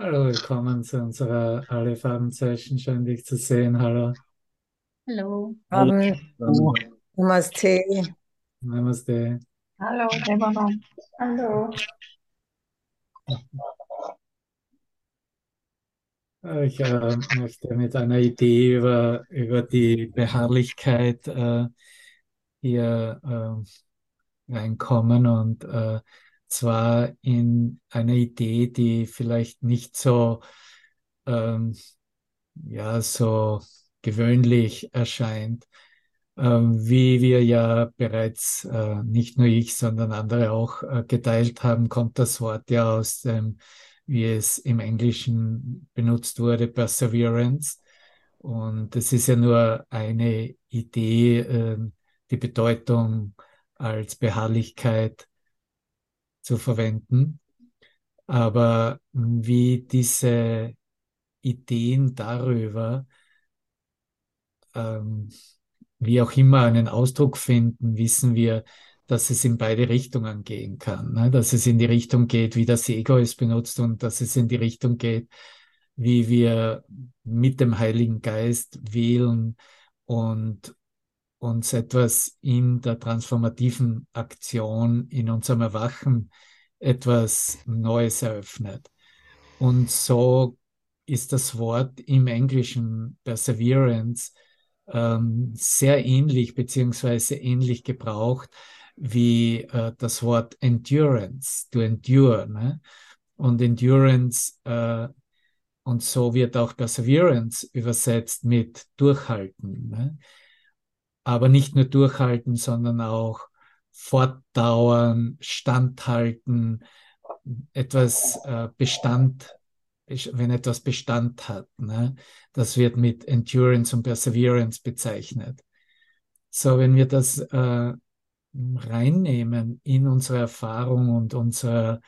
Hallo, willkommen zu unserer Alle Farben Session. Schön, dich zu sehen. Hallo. Hallo. Abend. Hallo. Namaste. Namaste. Hallo, Deborah. Hallo. Ich äh, möchte mit einer Idee über, über die Beharrlichkeit äh, hier äh, reinkommen und äh, zwar in einer Idee, die vielleicht nicht so, ähm, ja, so gewöhnlich erscheint, ähm, wie wir ja bereits, äh, nicht nur ich, sondern andere auch äh, geteilt haben, kommt das Wort ja aus dem, wie es im Englischen benutzt wurde, Perseverance. Und es ist ja nur eine Idee, äh, die Bedeutung als Beharrlichkeit zu verwenden. Aber wie diese Ideen darüber, ähm, wie auch immer einen Ausdruck finden, wissen wir, dass es in beide Richtungen gehen kann. Ne? Dass es in die Richtung geht, wie das Ego es benutzt und dass es in die Richtung geht, wie wir mit dem Heiligen Geist wählen und uns etwas in der transformativen Aktion, in unserem Erwachen etwas Neues eröffnet. Und so ist das Wort im Englischen Perseverance ähm, sehr ähnlich beziehungsweise ähnlich gebraucht wie äh, das Wort Endurance, to endure. Ne? Und Endurance äh, und so wird auch Perseverance übersetzt mit durchhalten. Ne? Aber nicht nur durchhalten, sondern auch fortdauern, standhalten, etwas äh, Bestand, wenn etwas Bestand hat. Ne? Das wird mit Endurance und Perseverance bezeichnet. So, wenn wir das äh, reinnehmen in unsere Erfahrung und unsere,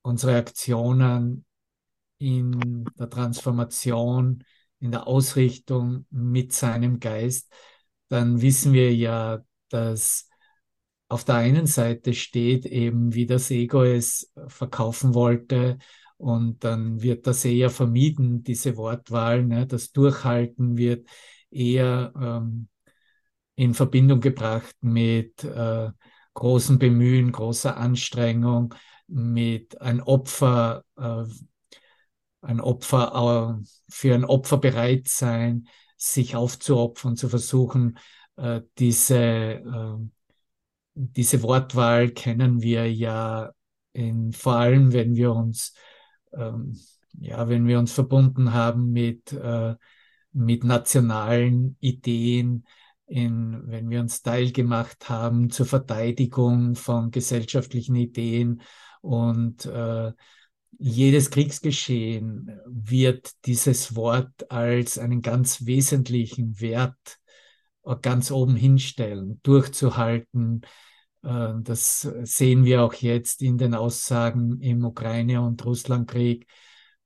unsere Aktionen in der Transformation, in der Ausrichtung mit seinem Geist, dann wissen wir ja, dass auf der einen Seite steht eben, wie das Ego es verkaufen wollte, und dann wird das eher vermieden, diese Wortwahl. Ne? Das Durchhalten wird eher ähm, in Verbindung gebracht mit äh, großem Bemühen, großer Anstrengung, mit ein Opfer, äh, ein Opfer äh, für ein Opfer bereit sein, sich aufzuopfern, zu versuchen, äh, diese, äh, diese Wortwahl kennen wir ja in, vor allem, wenn wir uns ähm, ja, wenn wir uns verbunden haben mit, äh, mit nationalen Ideen, in, wenn wir uns teilgemacht haben zur Verteidigung von gesellschaftlichen Ideen und äh, jedes Kriegsgeschehen wird dieses Wort als einen ganz wesentlichen Wert ganz oben hinstellen, durchzuhalten, äh, das sehen wir auch jetzt in den Aussagen im Ukraine- und Russlandkrieg.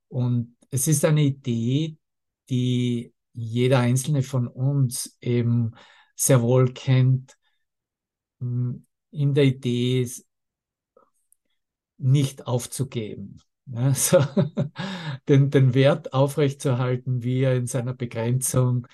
Und es ist eine Idee, die jeder einzelne von uns eben sehr wohl kennt, hm, in der Idee nicht aufzugeben. Also den, den Wert aufrechtzuerhalten, wie er in seiner Begrenzung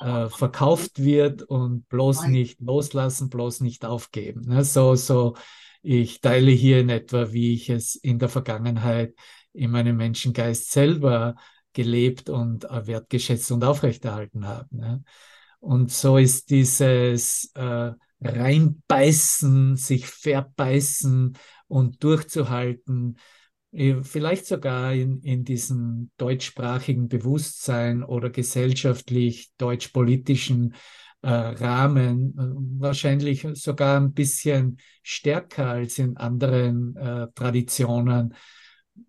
äh, verkauft wird und bloß nicht loslassen, bloß nicht aufgeben. Ne? So, so, ich teile hier in etwa, wie ich es in der Vergangenheit in meinem Menschengeist selber gelebt und äh, wertgeschätzt und aufrechterhalten habe. Ne? Und so ist dieses äh, reinbeißen, sich verbeißen und durchzuhalten, vielleicht sogar in, in diesem deutschsprachigen Bewusstsein oder gesellschaftlich deutschpolitischen äh, Rahmen äh, wahrscheinlich sogar ein bisschen stärker als in anderen äh, Traditionen.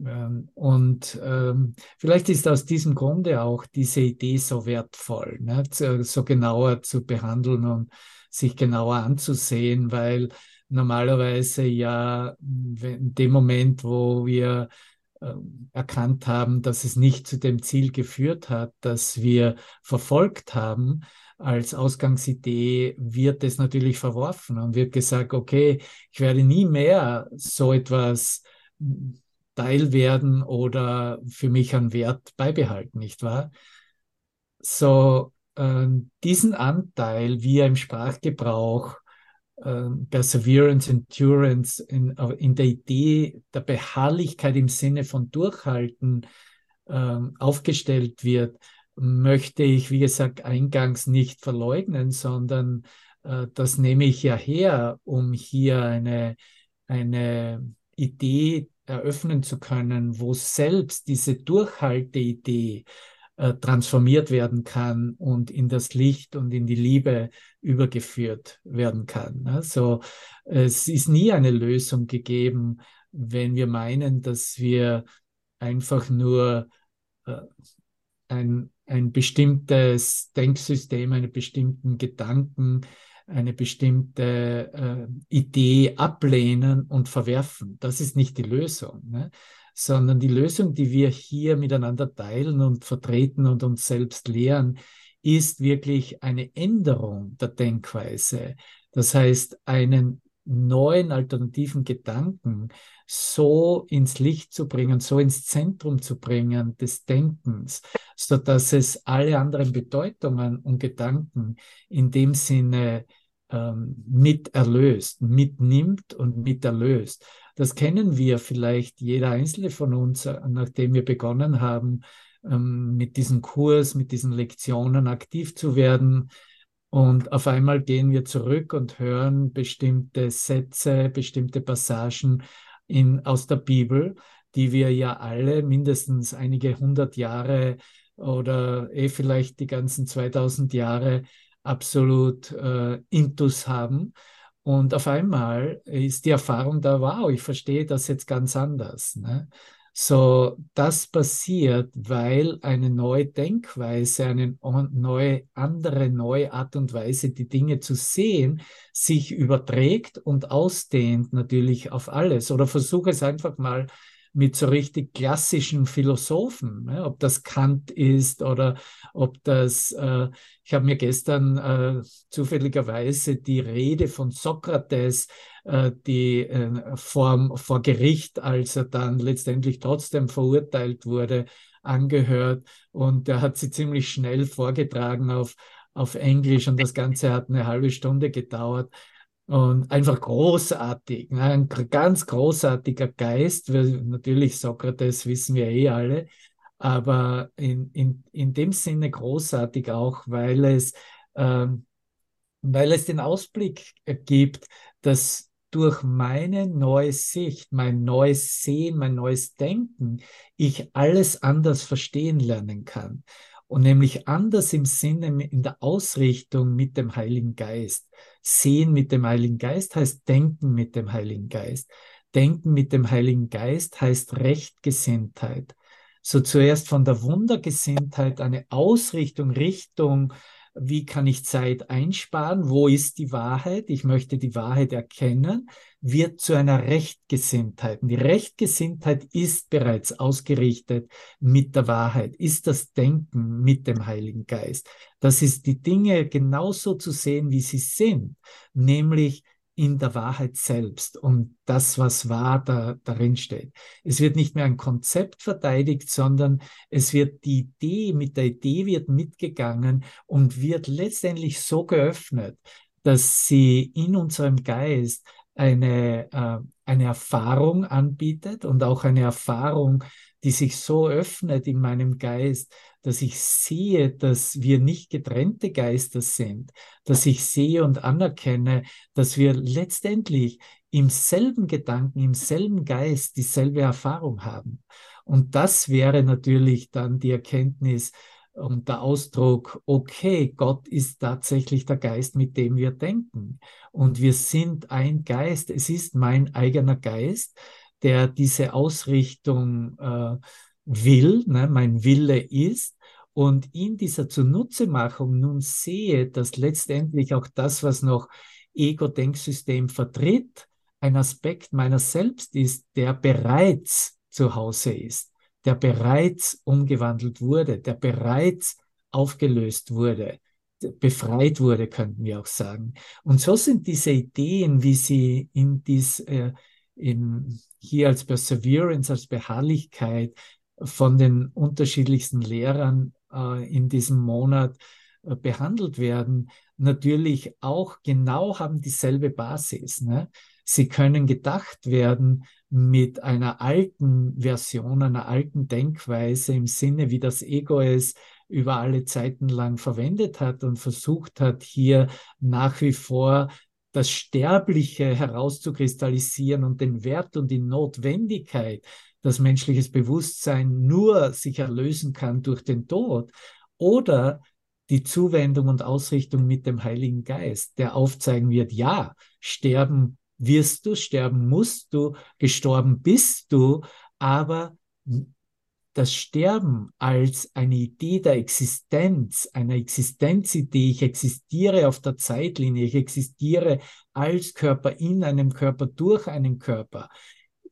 Ähm, und ähm, vielleicht ist aus diesem Grunde auch diese Idee so wertvoll, ne? so genauer zu behandeln und sich genauer anzusehen, weil normalerweise ja in dem Moment, wo wir äh, erkannt haben, dass es nicht zu dem Ziel geführt hat, das wir verfolgt haben, als Ausgangsidee wird es natürlich verworfen und wird gesagt, okay, ich werde nie mehr so etwas Teil werden oder für mich an Wert beibehalten, nicht wahr? So, äh, diesen Anteil, wie er im Sprachgebrauch Perseverance, Endurance, in, in, der Idee der Beharrlichkeit im Sinne von Durchhalten äh, aufgestellt wird, möchte ich, wie gesagt, eingangs nicht verleugnen, sondern äh, das nehme ich ja her, um hier eine, eine Idee eröffnen zu können, wo selbst diese Durchhalteidee äh, transformiert werden kann und in das Licht und in die Liebe übergeführt werden kann. Also es ist nie eine Lösung gegeben, wenn wir meinen, dass wir einfach nur äh, ein, ein bestimmtes Denksystem, einen bestimmten Gedanken, eine bestimmte äh, Idee ablehnen und verwerfen. Das ist nicht die Lösung, ne? Sondern die Lösung, die wir hier miteinander teilen und vertreten und uns selbst lehren, ist wirklich eine Änderung der Denkweise. Das heißt, einen neuen alternativen Gedanken so ins Licht zu bringen, so ins Zentrum zu bringen des Denkens, so dass es alle anderen Bedeutungen und Gedanken in dem Sinne ähm, mit erlöst, mitnimmt und mit erlöst. Das kennen wir vielleicht jeder einzelne von uns, äh, nachdem wir begonnen haben, ähm, mit diesem Kurs, mit diesen Lektionen aktiv zu werden. Und auf einmal gehen wir zurück und hören bestimmte Sätze, bestimmte Passagen in, aus der Bibel, die wir ja alle mindestens einige hundert Jahre oder eh vielleicht die ganzen 2000 Jahre absolut äh, intus haben. Und auf einmal ist die Erfahrung da, wow, ich verstehe das jetzt ganz anders. Ne? So, das passiert, weil eine neue Denkweise, eine neue, andere neue Art und Weise, die Dinge zu sehen, sich überträgt und ausdehnt natürlich auf alles. Oder versuche es einfach mal mit so richtig klassischen Philosophen, ne? ob das Kant ist oder ob das, äh, ich habe mir gestern äh, zufälligerweise die Rede von Sokrates, äh, die äh, vor, vor Gericht, als er dann letztendlich trotzdem verurteilt wurde, angehört und er hat sie ziemlich schnell vorgetragen auf, auf Englisch und das Ganze hat eine halbe Stunde gedauert. Und einfach großartig, ne? ein ganz großartiger Geist. Wir, natürlich Sokrates wissen wir eh alle, aber in, in, in dem Sinne großartig auch, weil es, ähm, weil es den Ausblick gibt, dass durch meine neue Sicht, mein neues Sehen, mein neues Denken, ich alles anders verstehen lernen kann. Und nämlich anders im Sinne in der Ausrichtung mit dem Heiligen Geist. Sehen mit dem Heiligen Geist heißt Denken mit dem Heiligen Geist. Denken mit dem Heiligen Geist heißt Rechtgesinntheit. So zuerst von der Wundergesinntheit eine Ausrichtung, Richtung wie kann ich Zeit einsparen, wo ist die Wahrheit, ich möchte die Wahrheit erkennen, wird zu einer Rechtgesinntheit. Und die Rechtgesinntheit ist bereits ausgerichtet mit der Wahrheit, ist das Denken mit dem Heiligen Geist. Das ist die Dinge genauso zu sehen, wie sie sind, nämlich in der Wahrheit selbst und das, was wahr da, darin steht. Es wird nicht mehr ein Konzept verteidigt, sondern es wird die Idee, mit der Idee wird mitgegangen und wird letztendlich so geöffnet, dass sie in unserem Geist eine, äh, eine Erfahrung anbietet und auch eine Erfahrung, die sich so öffnet in meinem Geist, dass ich sehe, dass wir nicht getrennte Geister sind, dass ich sehe und anerkenne, dass wir letztendlich im selben Gedanken, im selben Geist dieselbe Erfahrung haben. Und das wäre natürlich dann die Erkenntnis und der Ausdruck, okay, Gott ist tatsächlich der Geist, mit dem wir denken. Und wir sind ein Geist, es ist mein eigener Geist, der diese Ausrichtung äh, will, ne, mein Wille ist und in dieser Zunutzemachung nun sehe, dass letztendlich auch das, was noch Ego-Denksystem vertritt, ein Aspekt meiner selbst ist, der bereits zu Hause ist, der bereits umgewandelt wurde, der bereits aufgelöst wurde, befreit wurde, könnten wir auch sagen. Und so sind diese Ideen, wie sie in, dies, äh, in, hier als Perseverance, als Beharrlichkeit von den unterschiedlichsten Lehrern in diesem Monat äh, behandelt werden, natürlich auch genau haben dieselbe Basis. Ne? Sie können gedacht werden mit einer alten Version, einer alten Denkweise im Sinne, wie das Ego es über alle Zeiten lang verwendet hat und versucht hat, hier nach wie vor das Sterbliche herauszukristallisieren und den Wert und die Notwendigkeit, dass menschliches Bewusstsein nur sich erlösen kann durch den Tod oder die Zuwendung und Ausrichtung mit dem Heiligen Geist, der aufzeigen wird, ja, sterben wirst du, sterben musst du, gestorben bist du, aber das Sterben als eine Idee der Existenz, einer Existenzidee, ich existiere auf der Zeitlinie, ich existiere als Körper in einem Körper durch einen Körper,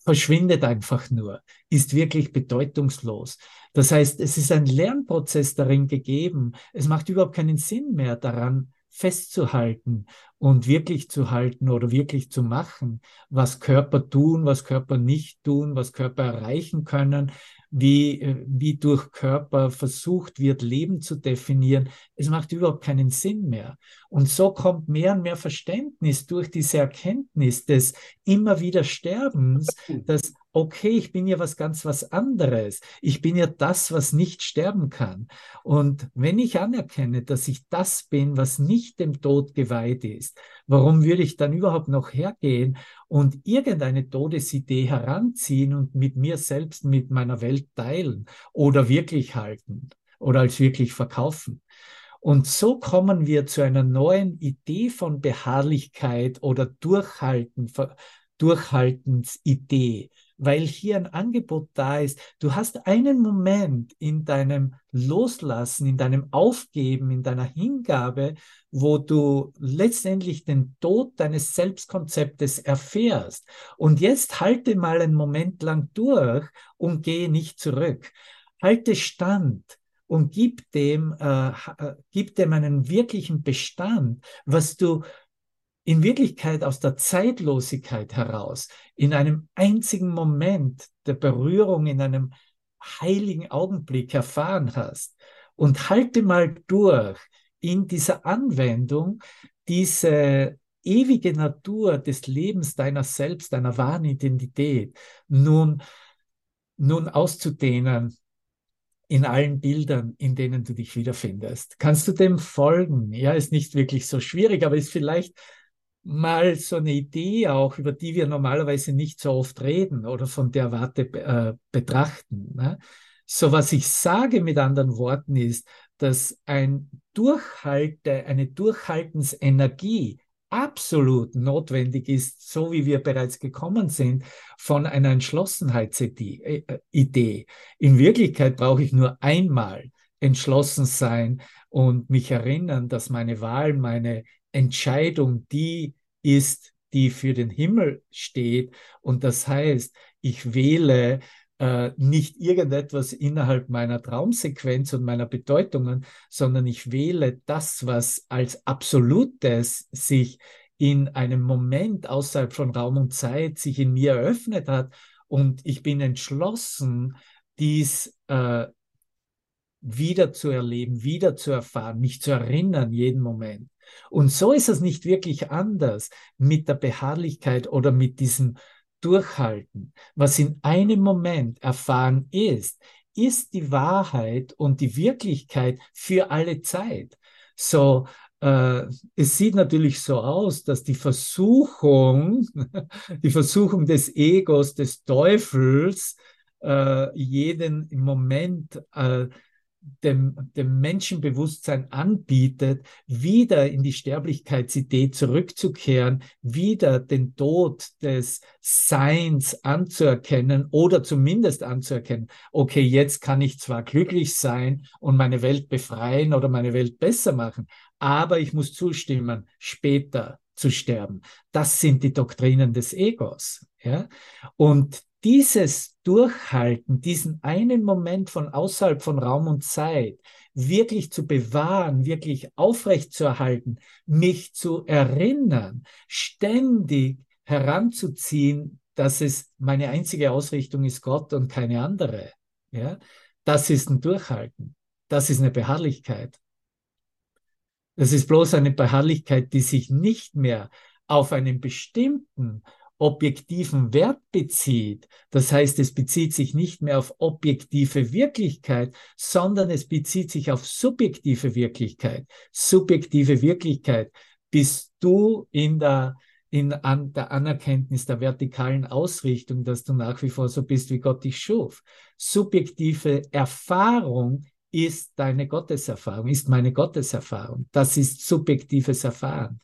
verschwindet einfach nur, ist wirklich bedeutungslos. Das heißt, es ist ein Lernprozess darin gegeben. Es macht überhaupt keinen Sinn mehr daran, festzuhalten und wirklich zu halten oder wirklich zu machen, was Körper tun, was Körper nicht tun, was Körper erreichen können, wie, äh, wie durch Körper versucht wird, Leben zu definieren. Es macht überhaupt keinen Sinn mehr. Und so kommt mehr und mehr Verständnis durch diese Erkenntnis des immer wieder Sterbens, dass okay, ich bin ja was ganz was anderes. Ich bin ja das, was nicht sterben kann. Und wenn ich anerkenne, dass ich das bin, was nicht dem Tod geweiht ist, warum würde ich dann überhaupt noch hergehen und irgendeine Todesidee heranziehen und mit mir selbst, mit meiner Welt teilen oder wirklich halten oder als wirklich verkaufen? Und so kommen wir zu einer neuen Idee von Beharrlichkeit oder Durchhalten, Durchhaltensidee weil hier ein Angebot da ist. Du hast einen Moment in deinem Loslassen, in deinem Aufgeben, in deiner Hingabe, wo du letztendlich den Tod deines Selbstkonzeptes erfährst. Und jetzt halte mal einen Moment lang durch und gehe nicht zurück. Halte Stand und gib dem, äh, äh gib dem einen wirklichen Bestand, was du in Wirklichkeit aus der Zeitlosigkeit heraus, in einem einzigen Moment der Berührung, in einem heiligen Augenblick erfahren hast. Und halte mal durch in dieser Anwendung diese ewige Natur des Lebens deiner selbst, deiner wahren Identität nun, nun auszudehnen in allen Bildern, in denen du dich wiederfindest. Kannst du dem folgen? Ja, ist nicht wirklich so schwierig, aber ist vielleicht mal so eine Idee auch, über die wir normalerweise nicht so oft reden oder von der Warte äh, betrachten. Ne? So was ich sage mit anderen Worten ist, dass ein Durchhalte, eine Durchhaltensenergie absolut notwendig ist, so wie wir bereits gekommen sind, von einer Entschlossenheitsidee. Äh, In Wirklichkeit brauche ich nur einmal entschlossen sein und mich erinnern, dass meine Wahl, meine Entscheidung die ist, die für den Himmel steht. Und das heißt, ich wähle äh, nicht irgendetwas innerhalb meiner Traumsequenz und meiner Bedeutungen, sondern ich wähle das, was als Absolutes sich in einem Moment außerhalb von Raum und Zeit sich in mir eröffnet hat. Und ich bin entschlossen, dies äh, wieder zu erleben, wieder zu erfahren, mich zu erinnern jeden Moment. Und so ist es nicht wirklich anders mit der Beharrlichkeit oder mit diesem Durchhalten. Was in einem Moment erfahren ist, ist die Wahrheit und die Wirklichkeit für alle Zeit. So, äh, es sieht natürlich so aus, dass die Versuchung, die Versuchung des Egos, des Teufels, äh, jeden im Moment äh, dem, dem Menschenbewusstsein anbietet, wieder in die Sterblichkeitsidee zurückzukehren, wieder den Tod des Seins anzuerkennen oder zumindest anzuerkennen, okay, jetzt kann ich zwar glücklich sein und meine Welt befreien oder meine Welt besser machen, aber ich muss zustimmen, später zu sterben. Das sind die Doktrinen des Egos. Ja? Und dieses Durchhalten, diesen einen Moment von außerhalb von Raum und Zeit wirklich zu bewahren, wirklich aufrecht zu erhalten, mich zu erinnern, ständig heranzuziehen dass es meine einzige Ausrichtung ist Gott und keine andere. Ja, das ist ein Durchhalten. Das ist eine Beharrlichkeit. Das ist bloß eine Beharrlichkeit, die sich nicht mehr auf einen bestimmten objektiven Wert bezieht. Das heißt, es bezieht sich nicht mehr auf objektive Wirklichkeit, sondern es bezieht sich auf subjektive Wirklichkeit. Subjektive Wirklichkeit bist du in der in an der Anerkenntnis der vertikalen Ausrichtung, dass du nach wie vor so bist, wie Gott dich schuf. Subjektive Erfahrung ist deine Gotteserfahrung, ist meine Gotteserfahrung. Das ist subjektives Erfahren.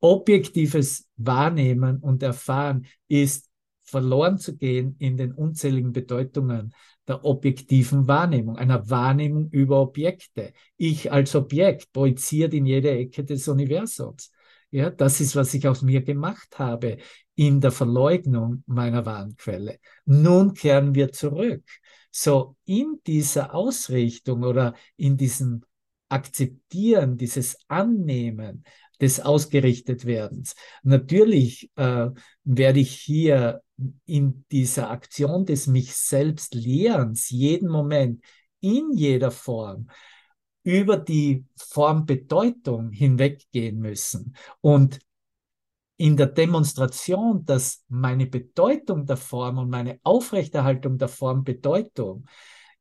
Objektives Wahrnehmen und Erfahren ist verloren zu gehen in den unzähligen Bedeutungen der objektiven Wahrnehmung, einer Wahrnehmung über Objekte. Ich als Objekt projiziert in jede Ecke des Universums. Ja, das ist, was ich aus mir gemacht habe in der Verleugnung meiner wahren Quelle. Nun kehren wir zurück. So in dieser Ausrichtung oder in diesem Akzeptieren, dieses Annehmen des Ausgerichtetwerdens. Natürlich äh, werde ich hier in dieser Aktion des mich selbst Lehrens jeden Moment in jeder Form über die Formbedeutung hinweggehen müssen. Und in der Demonstration, dass meine Bedeutung der Form und meine Aufrechterhaltung der Formbedeutung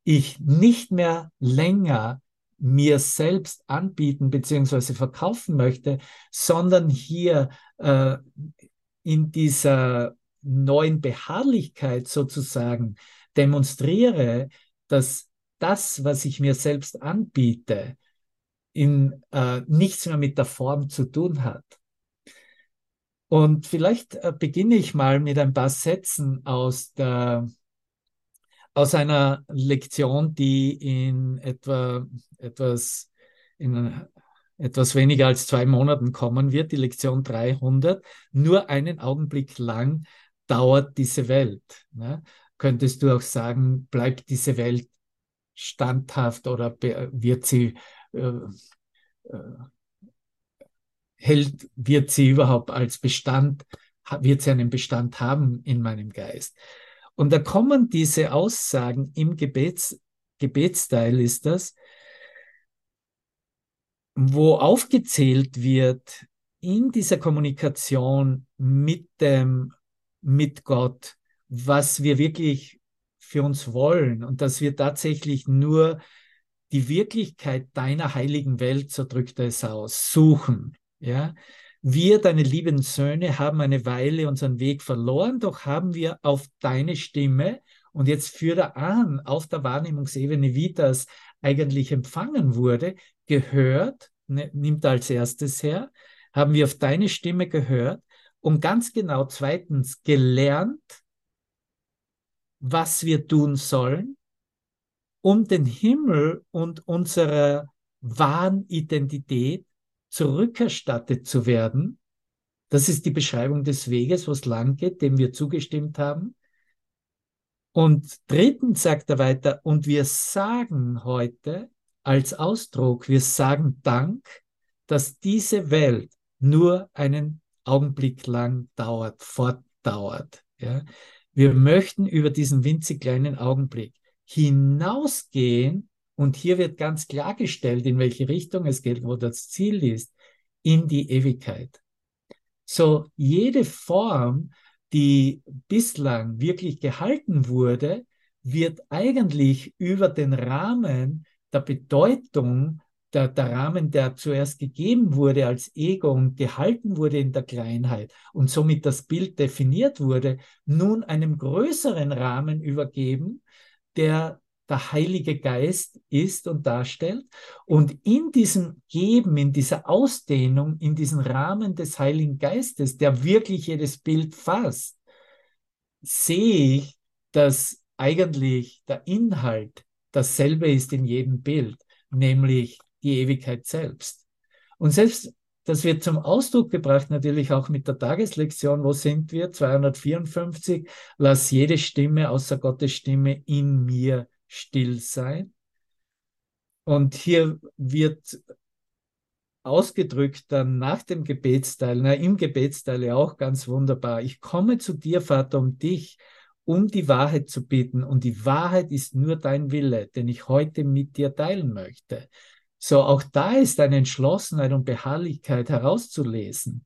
ich nicht mehr länger mir selbst anbieten bzw. verkaufen möchte, sondern hier äh, in dieser neuen Beharrlichkeit sozusagen demonstriere, dass das, was ich mir selbst anbiete, in, äh, nichts mehr mit der Form zu tun hat. Und vielleicht äh, beginne ich mal mit ein paar Sätzen aus, der, aus einer Lektion, die in etwa etwas, in etwas weniger als zwei Monaten kommen wird, die Lektion 300. Nur einen Augenblick lang dauert diese Welt. Ne? Könntest du auch sagen, bleibt diese Welt standhaft oder wird sie äh, äh, hält, wird sie überhaupt als Bestand, wird sie einen Bestand haben in meinem Geist? Und da kommen diese Aussagen im Gebets, Gebetsteil ist das, wo aufgezählt wird in dieser Kommunikation mit dem, mit Gott, was wir wirklich für uns wollen und dass wir tatsächlich nur die Wirklichkeit deiner heiligen Welt, so drückt er es aus, suchen. Ja? Wir, deine lieben Söhne, haben eine Weile unseren Weg verloren, doch haben wir auf deine Stimme und jetzt führt er an, auf der Wahrnehmungsebene, wie das eigentlich empfangen wurde, gehört, ne, nimmt als erstes her, haben wir auf deine Stimme gehört und ganz genau zweitens gelernt, was wir tun sollen, um den Himmel und unsere wahren Identität zurückerstattet zu werden. Das ist die Beschreibung des Weges, wo es lang geht, dem wir zugestimmt haben. Und drittens sagt er weiter, und wir sagen heute als Ausdruck, wir sagen Dank, dass diese Welt nur einen Augenblick lang dauert, fortdauert. Ja. Wir möchten über diesen winzig kleinen Augenblick hinausgehen und hier wird ganz klargestellt, in welche Richtung es geht, wo das Ziel ist, in die Ewigkeit. So jede Form, die bislang wirklich gehalten wurde, wird eigentlich über den Rahmen der Bedeutung der, der Rahmen, der zuerst gegeben wurde als Ego und gehalten wurde in der Kleinheit und somit das Bild definiert wurde, nun einem größeren Rahmen übergeben, der der Heilige Geist ist und darstellt. Und in diesem Geben, in dieser Ausdehnung, in diesem Rahmen des Heiligen Geistes, der wirklich jedes Bild fasst, sehe ich, dass eigentlich der Inhalt dasselbe ist in jedem Bild, nämlich die Ewigkeit selbst. Und selbst das wird zum Ausdruck gebracht natürlich auch mit der Tageslektion. Wo sind wir? 254. Lass jede Stimme außer Gottes Stimme in mir still sein. Und hier wird ausgedrückt dann nach dem Gebetsteil, na, im Gebetsteil auch ganz wunderbar. Ich komme zu dir, Vater, um dich, um die Wahrheit zu bitten. Und die Wahrheit ist nur dein Wille, den ich heute mit dir teilen möchte. So, auch da ist eine Entschlossenheit und Beharrlichkeit herauszulesen.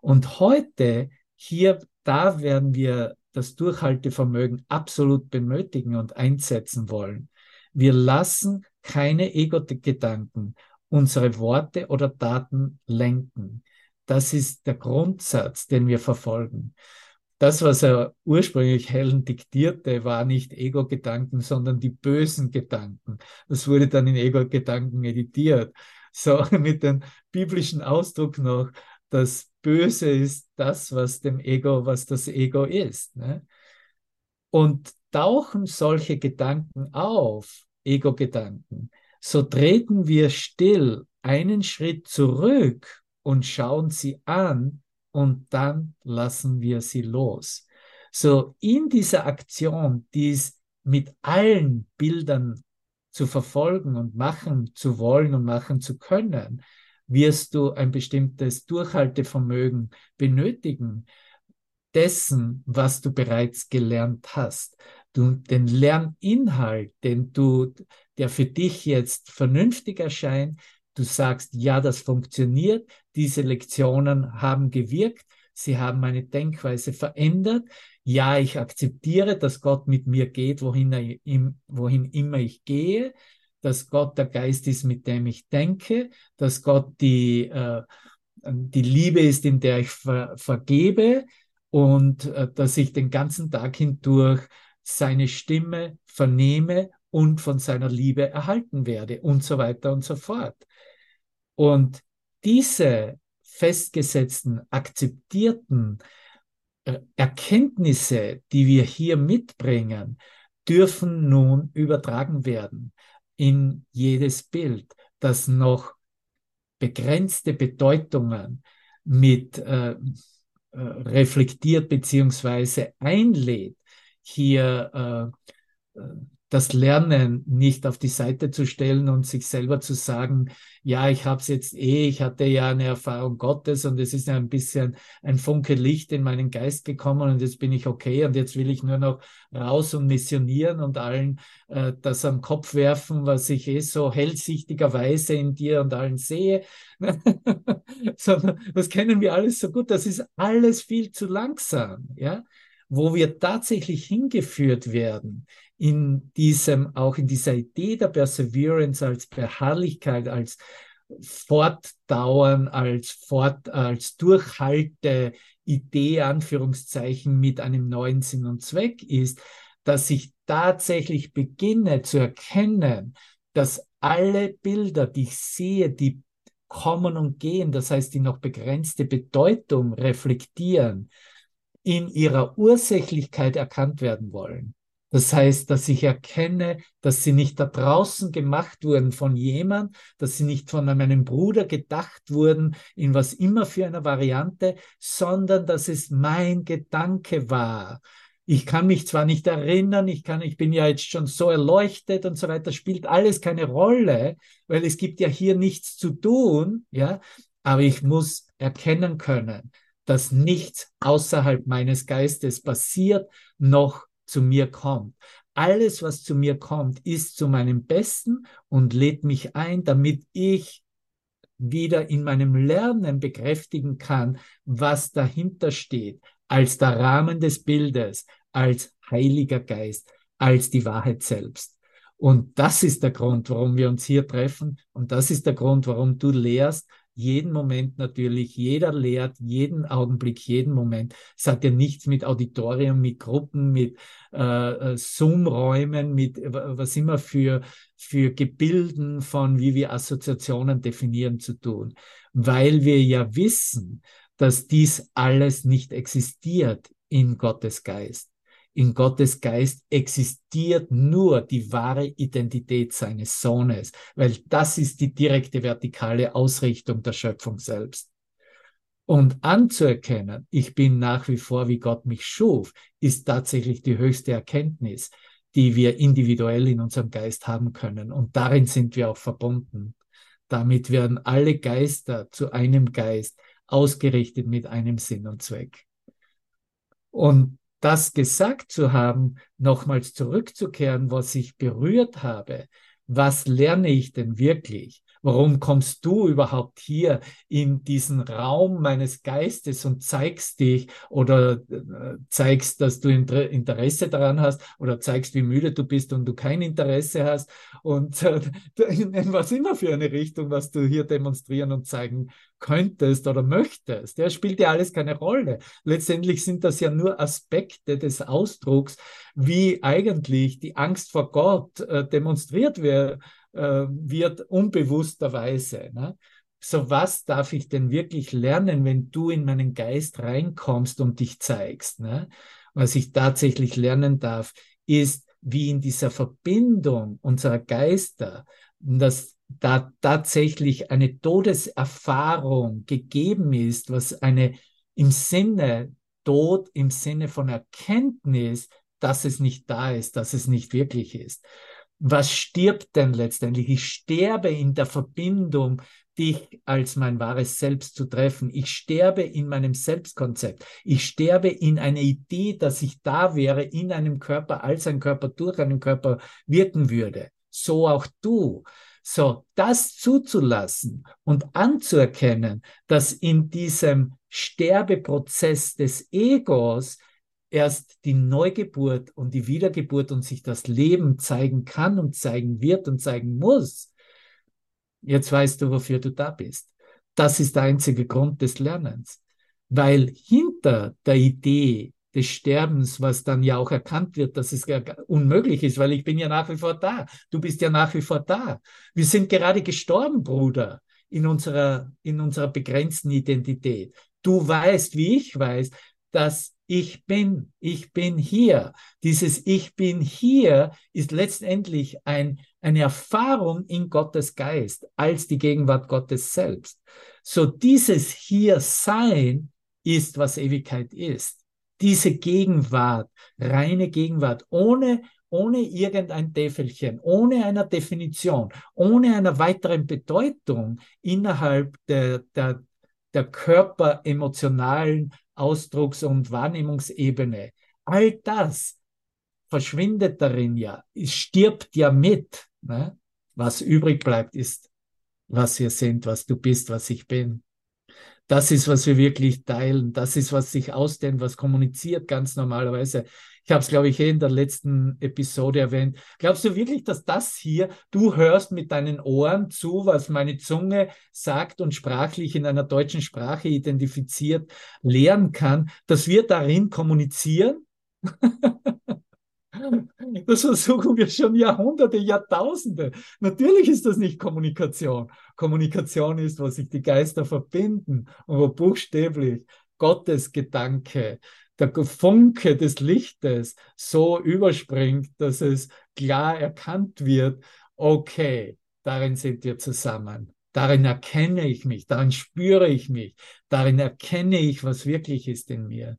Und heute, hier, da werden wir das Durchhaltevermögen absolut benötigen und einsetzen wollen. Wir lassen keine Ego-Gedanken unsere Worte oder Taten lenken. Das ist der Grundsatz, den wir verfolgen. Das, was er ursprünglich Helen diktierte, war nicht Ego-Gedanken, sondern die bösen Gedanken. Das wurde dann in Ego-Gedanken editiert. So mit dem biblischen Ausdruck noch, das Böse ist das, was dem Ego, was das Ego ist. Ne? Und tauchen solche Gedanken auf, Ego-Gedanken, so treten wir still einen Schritt zurück und schauen sie an und dann lassen wir sie los. So in dieser Aktion, dies mit allen Bildern zu verfolgen und machen zu wollen und machen zu können, wirst du ein bestimmtes Durchhaltevermögen benötigen dessen, was du bereits gelernt hast. Du, den Lerninhalt, den du der für dich jetzt vernünftig erscheint. Du sagst, ja, das funktioniert. Diese Lektionen haben gewirkt. Sie haben meine Denkweise verändert. Ja, ich akzeptiere, dass Gott mit mir geht, wohin, er, wohin immer ich gehe, dass Gott der Geist ist, mit dem ich denke, dass Gott die, äh, die Liebe ist, in der ich ver vergebe und äh, dass ich den ganzen Tag hindurch seine Stimme vernehme und von seiner Liebe erhalten werde und so weiter und so fort. Und diese festgesetzten, akzeptierten äh, Erkenntnisse, die wir hier mitbringen, dürfen nun übertragen werden in jedes Bild, das noch begrenzte Bedeutungen mit äh, äh reflektiert beziehungsweise einlädt, hier äh, äh das Lernen nicht auf die Seite zu stellen und sich selber zu sagen, ja, ich habe es jetzt eh, ich hatte ja eine Erfahrung Gottes und es ist ein bisschen ein Funke Licht in meinen Geist gekommen und jetzt bin ich okay und jetzt will ich nur noch raus und missionieren und allen äh, das am Kopf werfen, was ich eh so hellsichtigerweise in dir und allen sehe. Sondern das kennen wir alles so gut, das ist alles viel zu langsam, ja wo wir tatsächlich hingeführt werden in diesem, auch in dieser Idee der Perseverance als Beharrlichkeit, als Fortdauern, als Fort, als Durchhalte Idee, Anführungszeichen, mit einem neuen Sinn und Zweck ist, dass ich tatsächlich beginne zu erkennen, dass alle Bilder, die ich sehe, die kommen und gehen, das heißt, die noch begrenzte Bedeutung reflektieren, in ihrer Ursächlichkeit erkannt werden wollen. Das heißt, dass ich erkenne, dass sie nicht da draußen gemacht wurden von jemand, dass sie nicht von meinem Bruder gedacht wurden, in was immer für eine Variante, sondern dass es mein Gedanke war. Ich kann mich zwar nicht erinnern, ich kann, ich bin ja jetzt schon so erleuchtet und so weiter, spielt alles keine Rolle, weil es gibt ja hier nichts zu tun, ja, aber ich muss erkennen können, dass nichts außerhalb meines Geistes passiert, noch zu mir kommt. Alles, was zu mir kommt, ist zu meinem Besten und lädt mich ein, damit ich wieder in meinem Lernen bekräftigen kann, was dahinter steht, als der Rahmen des Bildes, als Heiliger Geist, als die Wahrheit selbst. Und das ist der Grund, warum wir uns hier treffen. Und das ist der Grund, warum du lehrst, jeden Moment natürlich, jeder lehrt, jeden Augenblick, jeden Moment. Es hat ja nichts mit Auditorium, mit Gruppen, mit äh, äh Zoom-Räumen, mit was immer für, für Gebilden von, wie wir Assoziationen definieren, zu tun. Weil wir ja wissen, dass dies alles nicht existiert in Gottes Geist in Gottes Geist existiert nur die wahre Identität seines Sohnes, weil das ist die direkte vertikale Ausrichtung der Schöpfung selbst. Und anzuerkennen, ich bin nach wie vor, wie Gott mich schuf, ist tatsächlich die höchste Erkenntnis, die wir individuell in unserem Geist haben können. Und darin sind wir auch verbunden. Damit werden alle Geister zu einem Geist, ausgerichtet mit einem Sinn und Zweck. Und das gesagt zu haben, nochmals zurückzukehren, was ich berührt habe, was lerne ich denn wirklich? Warum kommst du überhaupt hier in diesen Raum meines Geistes und zeigst dich oder äh, zeigst, dass du Interesse daran hast oder zeigst, wie müde du bist und du kein Interesse hast und äh, in was immer für eine Richtung, was du hier demonstrieren und zeigen könntest oder möchtest. Der spielt ja alles keine Rolle. Letztendlich sind das ja nur Aspekte des Ausdrucks, wie eigentlich die Angst vor Gott äh, demonstriert wird, wird unbewussterweise. Ne? So was darf ich denn wirklich lernen, wenn du in meinen Geist reinkommst und dich zeigst? Ne? Was ich tatsächlich lernen darf, ist, wie in dieser Verbindung unserer Geister, dass da tatsächlich eine Todeserfahrung gegeben ist, was eine im Sinne Tod, im Sinne von Erkenntnis, dass es nicht da ist, dass es nicht wirklich ist was stirbt denn letztendlich? Ich sterbe in der Verbindung, dich als mein wahres Selbst zu treffen. Ich sterbe in meinem Selbstkonzept. Ich sterbe in einer Idee, dass ich da wäre, in einem Körper, als ein Körper, durch einen Körper wirken würde. So auch du. So, das zuzulassen und anzuerkennen, dass in diesem Sterbeprozess des Egos erst die Neugeburt und die Wiedergeburt und sich das Leben zeigen kann und zeigen wird und zeigen muss, jetzt weißt du, wofür du da bist. Das ist der einzige Grund des Lernens. Weil hinter der Idee des Sterbens, was dann ja auch erkannt wird, dass es unmöglich ist, weil ich bin ja nach wie vor da. Du bist ja nach wie vor da. Wir sind gerade gestorben, Bruder, in unserer, in unserer begrenzten Identität. Du weißt, wie ich weiß, dass ich bin, ich bin hier. Dieses Ich bin hier ist letztendlich ein, eine Erfahrung in Gottes Geist als die Gegenwart Gottes selbst. So dieses Hier-Sein ist, was Ewigkeit ist. Diese Gegenwart, reine Gegenwart, ohne, ohne irgendein Täfelchen, ohne einer Definition, ohne einer weiteren Bedeutung innerhalb der, der, der körperemotionalen Ausdrucks- und Wahrnehmungsebene. All das verschwindet darin ja, es stirbt ja mit. Ne? Was übrig bleibt, ist, was wir sind, was du bist, was ich bin. Das ist, was wir wirklich teilen. Das ist, was sich ausdehnt, was kommuniziert ganz normalerweise. Ich habe es, glaube ich, eh in der letzten Episode erwähnt. Glaubst du wirklich, dass das hier, du hörst mit deinen Ohren zu, was meine Zunge sagt und sprachlich in einer deutschen Sprache identifiziert lernen kann, dass wir darin kommunizieren? Das versuchen wir schon Jahrhunderte, Jahrtausende. Natürlich ist das nicht Kommunikation. Kommunikation ist, wo sich die Geister verbinden und wo buchstäblich Gottes Gedanke, der Funke des Lichtes so überspringt, dass es klar erkannt wird, okay, darin sind wir zusammen. Darin erkenne ich mich, darin spüre ich mich, darin erkenne ich, was wirklich ist in mir.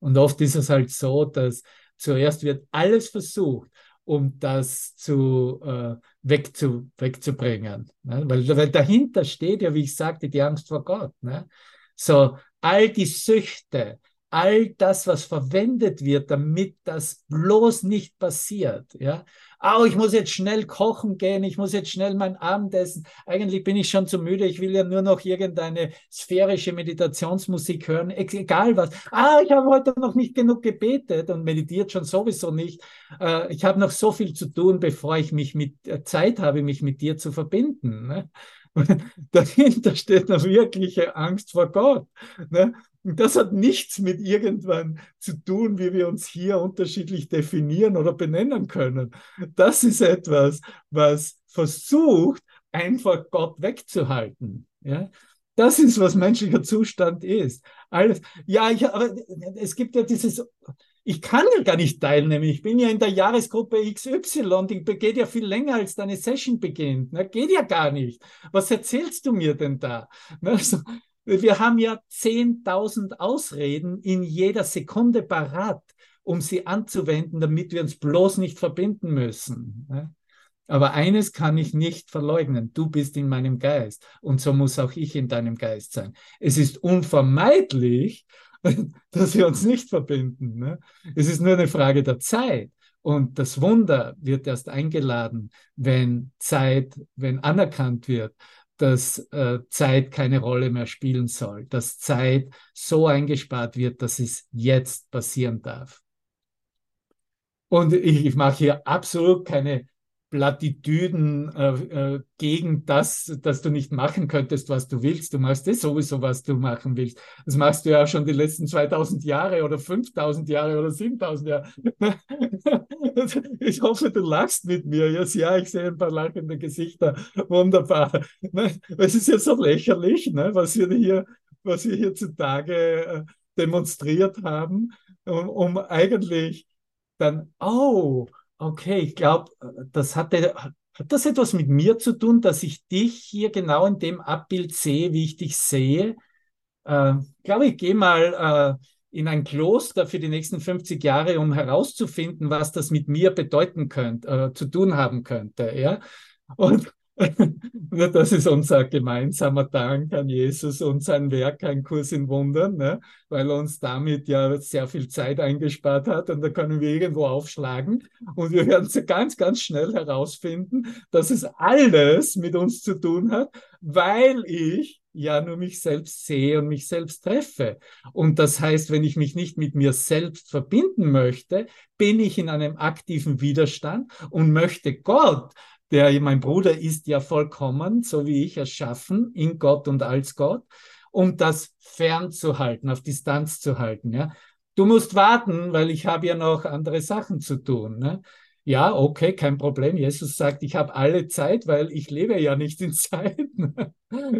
Und oft ist es halt so, dass zuerst wird alles versucht, um das zu, äh, wegzu, wegzubringen. Ne? Weil, weil dahinter steht ja, wie ich sagte, die Angst vor Gott. Ne? So, all die Süchte, all das, was verwendet wird, damit das bloß nicht passiert. Ja, oh, ich muss jetzt schnell kochen gehen, ich muss jetzt schnell mein Abendessen. Eigentlich bin ich schon zu müde, ich will ja nur noch irgendeine sphärische Meditationsmusik hören, egal was. Ah, ich habe heute noch nicht genug gebetet und meditiert schon sowieso nicht. Äh, ich habe noch so viel zu tun, bevor ich mich mit äh, Zeit habe, mich mit dir zu verbinden. Ne? dahinter steht eine wirkliche Angst vor Gott. Ne? Und das hat nichts mit irgendwann zu tun, wie wir uns hier unterschiedlich definieren oder benennen können. Das ist etwas, was versucht, einfach Gott wegzuhalten. Ja? Das ist, was menschlicher Zustand ist. Alles. Ja, ich, aber es gibt ja dieses, ich kann ja gar nicht teilnehmen. Ich bin ja in der Jahresgruppe XY, die geht ja viel länger, als deine Session beginnt. Na, geht ja gar nicht. Was erzählst du mir denn da? Also, wir haben ja 10.000 Ausreden in jeder Sekunde parat, um sie anzuwenden, damit wir uns bloß nicht verbinden müssen. Aber eines kann ich nicht verleugnen. Du bist in meinem Geist und so muss auch ich in deinem Geist sein. Es ist unvermeidlich, dass wir uns nicht verbinden. Ne? Es ist nur eine Frage der Zeit. Und das Wunder wird erst eingeladen, wenn Zeit, wenn anerkannt wird, dass äh, Zeit keine Rolle mehr spielen soll, dass Zeit so eingespart wird, dass es jetzt passieren darf. Und ich, ich mache hier absolut keine Plattitüden äh, äh, gegen das, dass du nicht machen könntest, was du willst. Du machst das sowieso, was du machen willst. Das machst du ja schon die letzten 2000 Jahre oder 5000 Jahre oder 7000 Jahre. ich hoffe, du lachst mit mir. Yes, ja, ich sehe ein paar lachende Gesichter. Wunderbar. Ne? Es ist ja so lächerlich, ne? was wir hier, was wir hier zutage äh, demonstriert haben, um, um eigentlich dann, oh, Okay, ich glaube, das hatte, hat das etwas mit mir zu tun, dass ich dich hier genau in dem Abbild sehe, wie ich dich sehe? Äh, glaube, ich gehe mal äh, in ein Kloster für die nächsten 50 Jahre, um herauszufinden, was das mit mir bedeuten könnte, äh, zu tun haben könnte. Ja? Und das ist unser gemeinsamer Dank an Jesus und sein Werk, ein Kurs in Wundern, ne? weil er uns damit ja sehr viel Zeit eingespart hat und da können wir irgendwo aufschlagen und wir werden ganz, ganz schnell herausfinden, dass es alles mit uns zu tun hat, weil ich ja nur mich selbst sehe und mich selbst treffe. Und das heißt, wenn ich mich nicht mit mir selbst verbinden möchte, bin ich in einem aktiven Widerstand und möchte Gott der mein Bruder ist ja vollkommen, so wie ich, erschaffen in Gott und als Gott, um das fernzuhalten, auf Distanz zu halten. Ja? Du musst warten, weil ich habe ja noch andere Sachen zu tun. Ne? Ja, okay, kein Problem. Jesus sagt, ich habe alle Zeit, weil ich lebe ja nicht in Zeit.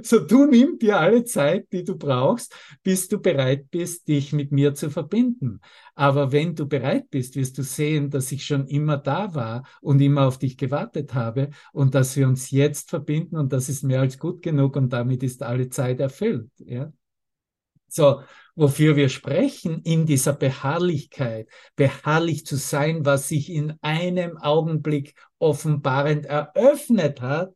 so du nimm dir alle Zeit, die du brauchst, bis du bereit bist, dich mit mir zu verbinden. Aber wenn du bereit bist, wirst du sehen, dass ich schon immer da war und immer auf dich gewartet habe und dass wir uns jetzt verbinden und das ist mehr als gut genug und damit ist alle Zeit erfüllt. Ja? So, wofür wir sprechen, in dieser Beharrlichkeit, beharrlich zu sein, was sich in einem Augenblick offenbarend eröffnet hat,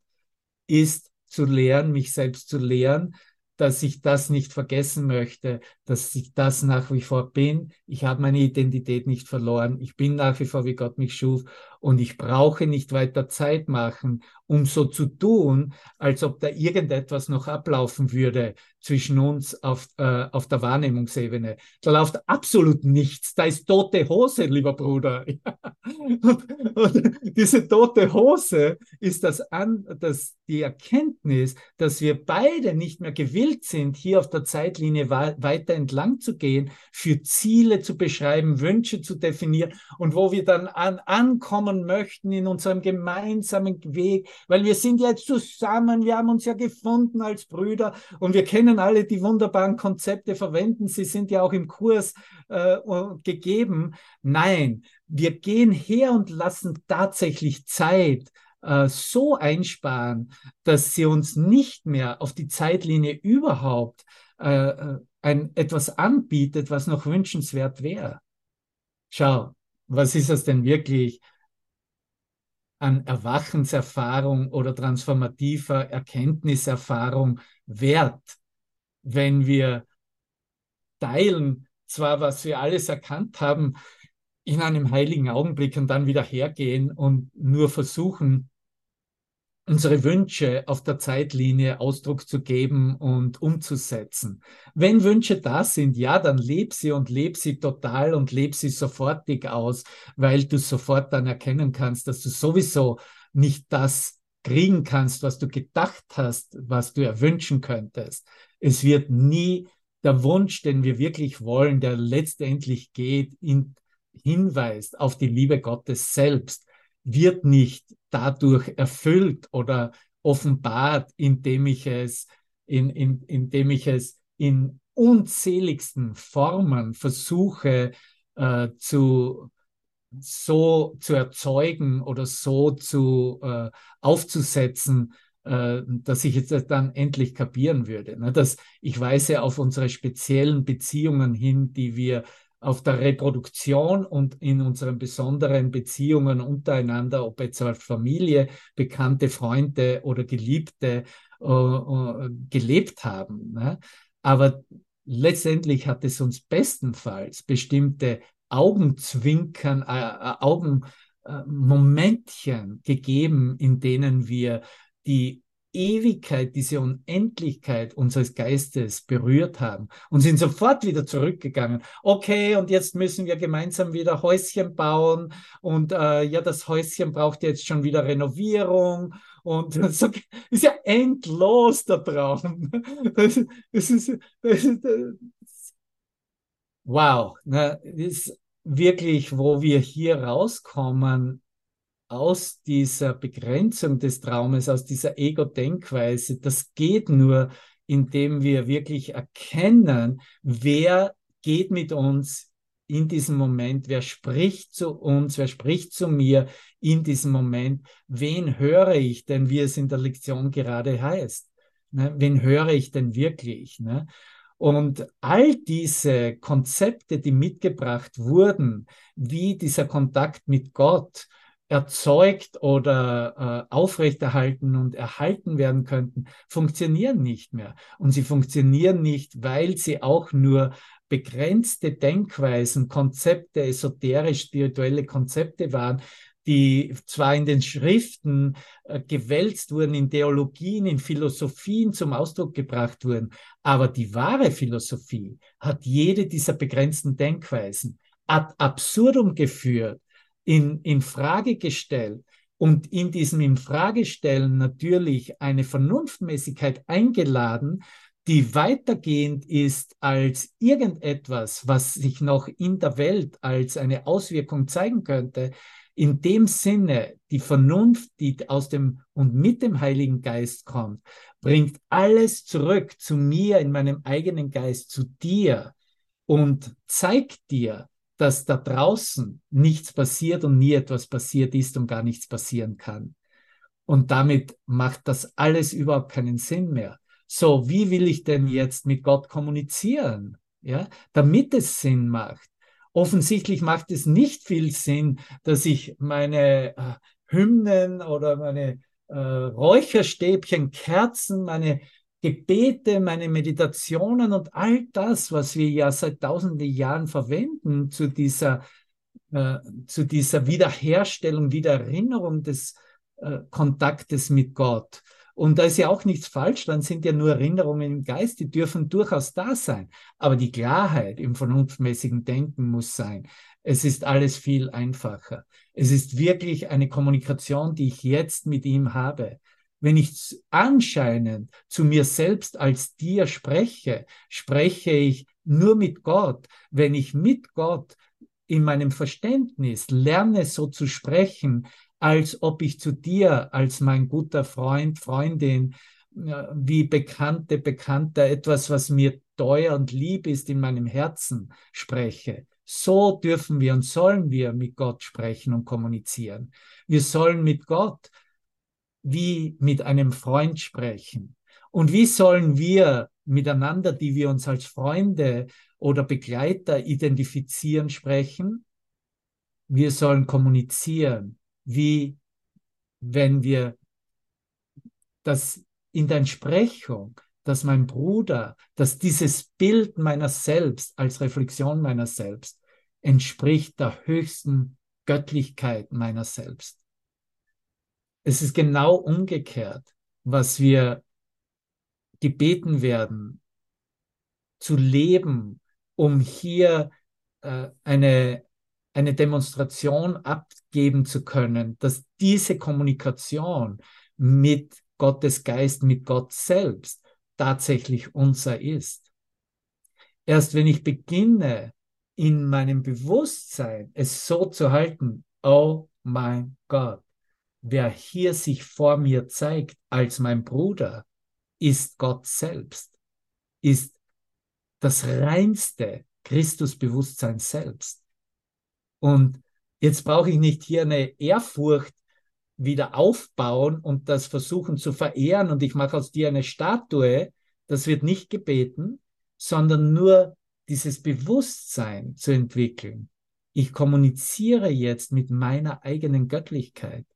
ist zu lehren, mich selbst zu lehren, dass ich das nicht vergessen möchte, dass ich das nach wie vor bin. Ich habe meine Identität nicht verloren. Ich bin nach wie vor, wie Gott mich schuf. Und ich brauche nicht weiter Zeit machen, um so zu tun, als ob da irgendetwas noch ablaufen würde zwischen uns auf, äh, auf der Wahrnehmungsebene. Da läuft absolut nichts. Da ist tote Hose, lieber Bruder. und, und diese tote Hose ist das, an, das die Erkenntnis, dass wir beide nicht mehr gewillt sind, hier auf der Zeitlinie weiter entlang zu gehen, für Ziele zu beschreiben, Wünsche zu definieren und wo wir dann an, ankommen möchten in unserem gemeinsamen Weg, weil wir sind jetzt zusammen, wir haben uns ja gefunden als Brüder und wir kennen alle die wunderbaren Konzepte verwenden, sie sind ja auch im Kurs äh, gegeben. Nein, wir gehen her und lassen tatsächlich Zeit äh, so einsparen, dass sie uns nicht mehr auf die Zeitlinie überhaupt äh, äh ein, etwas anbietet, was noch wünschenswert wäre. Schau, was ist das denn wirklich an Erwachenserfahrung oder transformativer Erkenntniserfahrung wert, wenn wir teilen, zwar was wir alles erkannt haben, in einem heiligen Augenblick und dann wieder hergehen und nur versuchen, unsere Wünsche auf der Zeitlinie Ausdruck zu geben und umzusetzen. Wenn Wünsche da sind, ja, dann leb sie und leb sie total und leb sie sofortig aus, weil du sofort dann erkennen kannst, dass du sowieso nicht das kriegen kannst, was du gedacht hast, was du erwünschen könntest. Es wird nie der Wunsch, den wir wirklich wollen, der letztendlich geht, in, hinweist auf die Liebe Gottes selbst wird nicht dadurch erfüllt oder offenbart, indem ich es, in, in, indem ich es in unzähligsten Formen versuche äh, zu so zu erzeugen oder so zu äh, aufzusetzen, äh, dass ich jetzt dann endlich kapieren würde. Ne? Dass ich weise auf unsere speziellen Beziehungen hin, die wir auf der Reproduktion und in unseren besonderen Beziehungen untereinander, ob jetzt als Familie, bekannte Freunde oder Geliebte äh, äh, gelebt haben. Ne? Aber letztendlich hat es uns bestenfalls bestimmte Augenzwinkern, äh, äh Augenmomentchen äh, gegeben, in denen wir die Ewigkeit, diese Unendlichkeit unseres Geistes berührt haben und sind sofort wieder zurückgegangen. Okay, und jetzt müssen wir gemeinsam wieder Häuschen bauen und äh, ja, das Häuschen braucht jetzt schon wieder Renovierung und so ist ja endlos der Traum. Das, das ist, das ist, wow, ne, das ist wirklich, wo wir hier rauskommen, aus dieser Begrenzung des Traumes, aus dieser Ego-Denkweise, das geht nur, indem wir wirklich erkennen, wer geht mit uns in diesem Moment, wer spricht zu uns, wer spricht zu mir in diesem Moment, wen höre ich denn, wie es in der Lektion gerade heißt. Ne? Wen höre ich denn wirklich? Ne? Und all diese Konzepte, die mitgebracht wurden, wie dieser Kontakt mit Gott, erzeugt oder äh, aufrechterhalten und erhalten werden könnten, funktionieren nicht mehr. Und sie funktionieren nicht, weil sie auch nur begrenzte Denkweisen, Konzepte, esoterisch-spirituelle Konzepte waren, die zwar in den Schriften äh, gewälzt wurden, in Theologien, in Philosophien zum Ausdruck gebracht wurden, aber die wahre Philosophie hat jede dieser begrenzten Denkweisen ad absurdum geführt in, in Frage gestellt und in diesem Infragestellen natürlich eine Vernunftmäßigkeit eingeladen, die weitergehend ist als irgendetwas, was sich noch in der Welt als eine Auswirkung zeigen könnte. In dem Sinne, die Vernunft, die aus dem und mit dem Heiligen Geist kommt, bringt alles zurück zu mir in meinem eigenen Geist, zu dir und zeigt dir, dass da draußen nichts passiert und nie etwas passiert ist und gar nichts passieren kann. Und damit macht das alles überhaupt keinen Sinn mehr. So, wie will ich denn jetzt mit Gott kommunizieren? Ja, damit es Sinn macht. Offensichtlich macht es nicht viel Sinn, dass ich meine äh, Hymnen oder meine äh, Räucherstäbchen, Kerzen, meine Gebete, meine Meditationen und all das, was wir ja seit tausenden Jahren verwenden zu dieser, äh, zu dieser Wiederherstellung, Wiedererinnerung des äh, Kontaktes mit Gott. Und da ist ja auch nichts falsch, dann sind ja nur Erinnerungen im Geist, die dürfen durchaus da sein. Aber die Klarheit im vernunftmäßigen Denken muss sein. Es ist alles viel einfacher. Es ist wirklich eine Kommunikation, die ich jetzt mit ihm habe. Wenn ich anscheinend zu mir selbst als dir spreche, spreche ich nur mit Gott. Wenn ich mit Gott in meinem Verständnis lerne, so zu sprechen, als ob ich zu dir als mein guter Freund, Freundin, wie Bekannte, Bekannter, etwas, was mir teuer und lieb ist in meinem Herzen spreche. So dürfen wir und sollen wir mit Gott sprechen und kommunizieren. Wir sollen mit Gott wie mit einem Freund sprechen? Und wie sollen wir miteinander, die wir uns als Freunde oder Begleiter identifizieren, sprechen? Wir sollen kommunizieren, wie wenn wir das in der Entsprechung, dass mein Bruder, dass dieses Bild meiner selbst als Reflexion meiner selbst entspricht der höchsten Göttlichkeit meiner selbst. Es ist genau umgekehrt, was wir gebeten werden zu leben, um hier äh, eine, eine Demonstration abgeben zu können, dass diese Kommunikation mit Gottes Geist, mit Gott selbst tatsächlich unser ist. Erst wenn ich beginne, in meinem Bewusstsein es so zu halten, oh mein Gott, wer hier sich vor mir zeigt als mein Bruder, ist Gott selbst, ist das reinste Christusbewusstsein selbst. Und jetzt brauche ich nicht hier eine Ehrfurcht wieder aufbauen und das versuchen zu verehren und ich mache aus dir eine Statue, das wird nicht gebeten, sondern nur dieses Bewusstsein zu entwickeln. Ich kommuniziere jetzt mit meiner eigenen Göttlichkeit.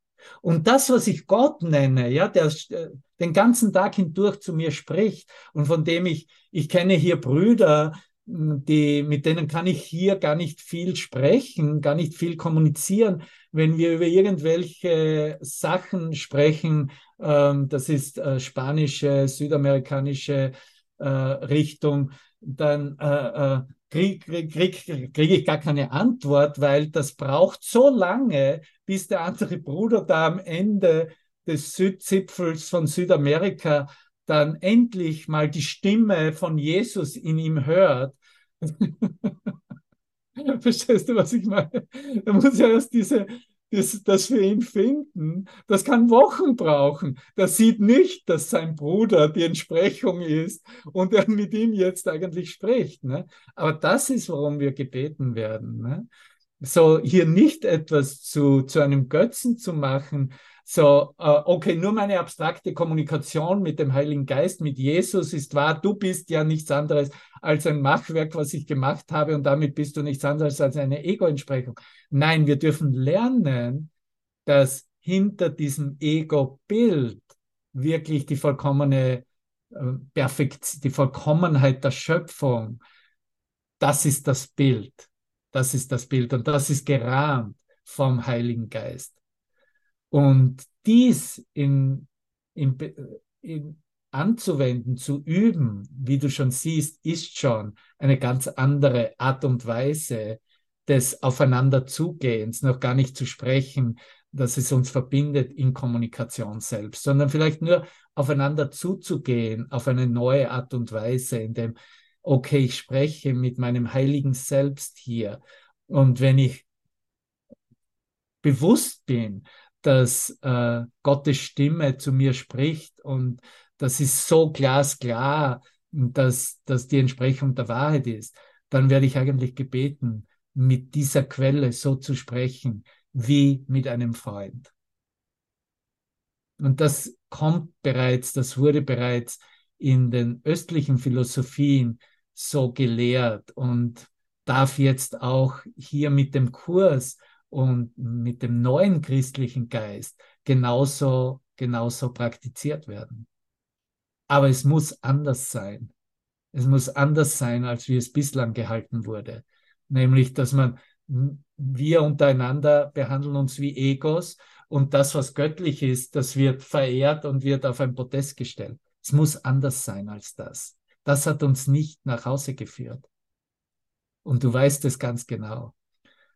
Und das, was ich Gott nenne, ja, der äh, den ganzen Tag hindurch zu mir spricht und von dem ich, ich kenne hier Brüder, die, mit denen kann ich hier gar nicht viel sprechen, gar nicht viel kommunizieren. Wenn wir über irgendwelche Sachen sprechen, ähm, das ist äh, spanische, südamerikanische äh, Richtung, dann äh, äh kriege krieg, krieg, krieg ich gar keine Antwort, weil das braucht so lange, bis der andere Bruder da am Ende des Südzipfels von Südamerika dann endlich mal die Stimme von Jesus in ihm hört. Verstehst du, was ich meine? Da muss ja erst diese, das, das wir ihn finden, das kann Wochen brauchen. Das sieht nicht, dass sein Bruder die Entsprechung ist und er mit ihm jetzt eigentlich spricht. Ne? Aber das ist, warum wir gebeten werden. Ne? So hier nicht etwas zu, zu einem Götzen zu machen, so, äh, okay, nur meine abstrakte Kommunikation mit dem Heiligen Geist, mit Jesus ist wahr. Du bist ja nichts anderes als ein Machwerk, was ich gemacht habe und damit bist du nichts anderes als eine Ego-Entsprechung. Nein, wir dürfen lernen, dass hinter diesem Ego-Bild wirklich die vollkommene äh, Perfekt, die Vollkommenheit der Schöpfung, das ist das Bild. Das ist das Bild und das ist gerahmt vom Heiligen Geist. Und dies in, in, in anzuwenden, zu üben, wie du schon siehst, ist schon eine ganz andere Art und Weise des Aufeinanderzugehens, noch gar nicht zu sprechen, dass es uns verbindet in Kommunikation selbst, sondern vielleicht nur aufeinander zuzugehen auf eine neue Art und Weise, in dem, okay, ich spreche mit meinem heiligen Selbst hier. Und wenn ich bewusst bin, dass äh, Gottes Stimme zu mir spricht und das ist so glasklar, dass, dass die Entsprechung der Wahrheit ist, dann werde ich eigentlich gebeten, mit dieser Quelle so zu sprechen wie mit einem Freund. Und das kommt bereits, das wurde bereits in den östlichen Philosophien so gelehrt und darf jetzt auch hier mit dem Kurs und mit dem neuen christlichen Geist genauso, genauso praktiziert werden. Aber es muss anders sein. Es muss anders sein, als wie es bislang gehalten wurde. Nämlich, dass man, wir untereinander behandeln uns wie Egos und das, was göttlich ist, das wird verehrt und wird auf ein Podest gestellt. Es muss anders sein als das. Das hat uns nicht nach Hause geführt. Und du weißt es ganz genau.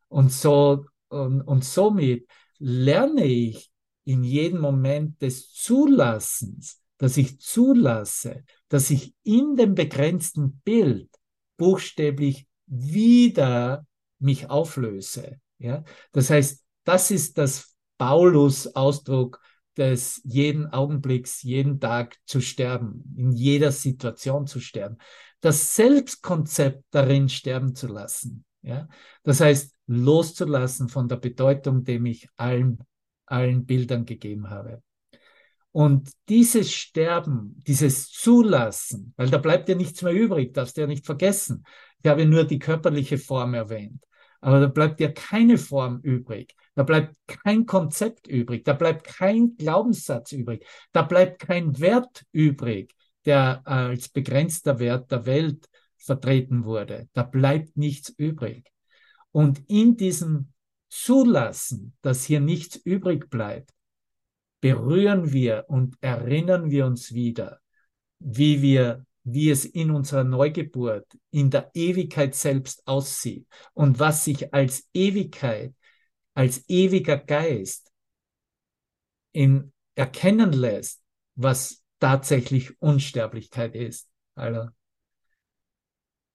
Und so und, und somit lerne ich in jedem Moment des Zulassens, dass ich zulasse, dass ich in dem begrenzten Bild buchstäblich wieder mich auflöse. Ja? Das heißt, das ist das Paulus-Ausdruck des jeden Augenblicks, jeden Tag zu sterben, in jeder Situation zu sterben. Das Selbstkonzept darin sterben zu lassen. Ja? Das heißt, loszulassen von der Bedeutung, dem ich allen, allen Bildern gegeben habe. Und dieses Sterben, dieses Zulassen, weil da bleibt ja nichts mehr übrig, darfst du ja nicht vergessen. Ich habe nur die körperliche Form erwähnt. Aber da bleibt ja keine Form übrig. Da bleibt kein Konzept übrig. Da bleibt kein Glaubenssatz übrig. Da bleibt kein Wert übrig, der als begrenzter Wert der Welt vertreten wurde. Da bleibt nichts übrig. Und in diesem Zulassen, dass hier nichts übrig bleibt, berühren wir und erinnern wir uns wieder, wie wir, wie es in unserer Neugeburt, in der Ewigkeit selbst aussieht und was sich als Ewigkeit, als ewiger Geist in erkennen lässt, was tatsächlich Unsterblichkeit ist. Alter.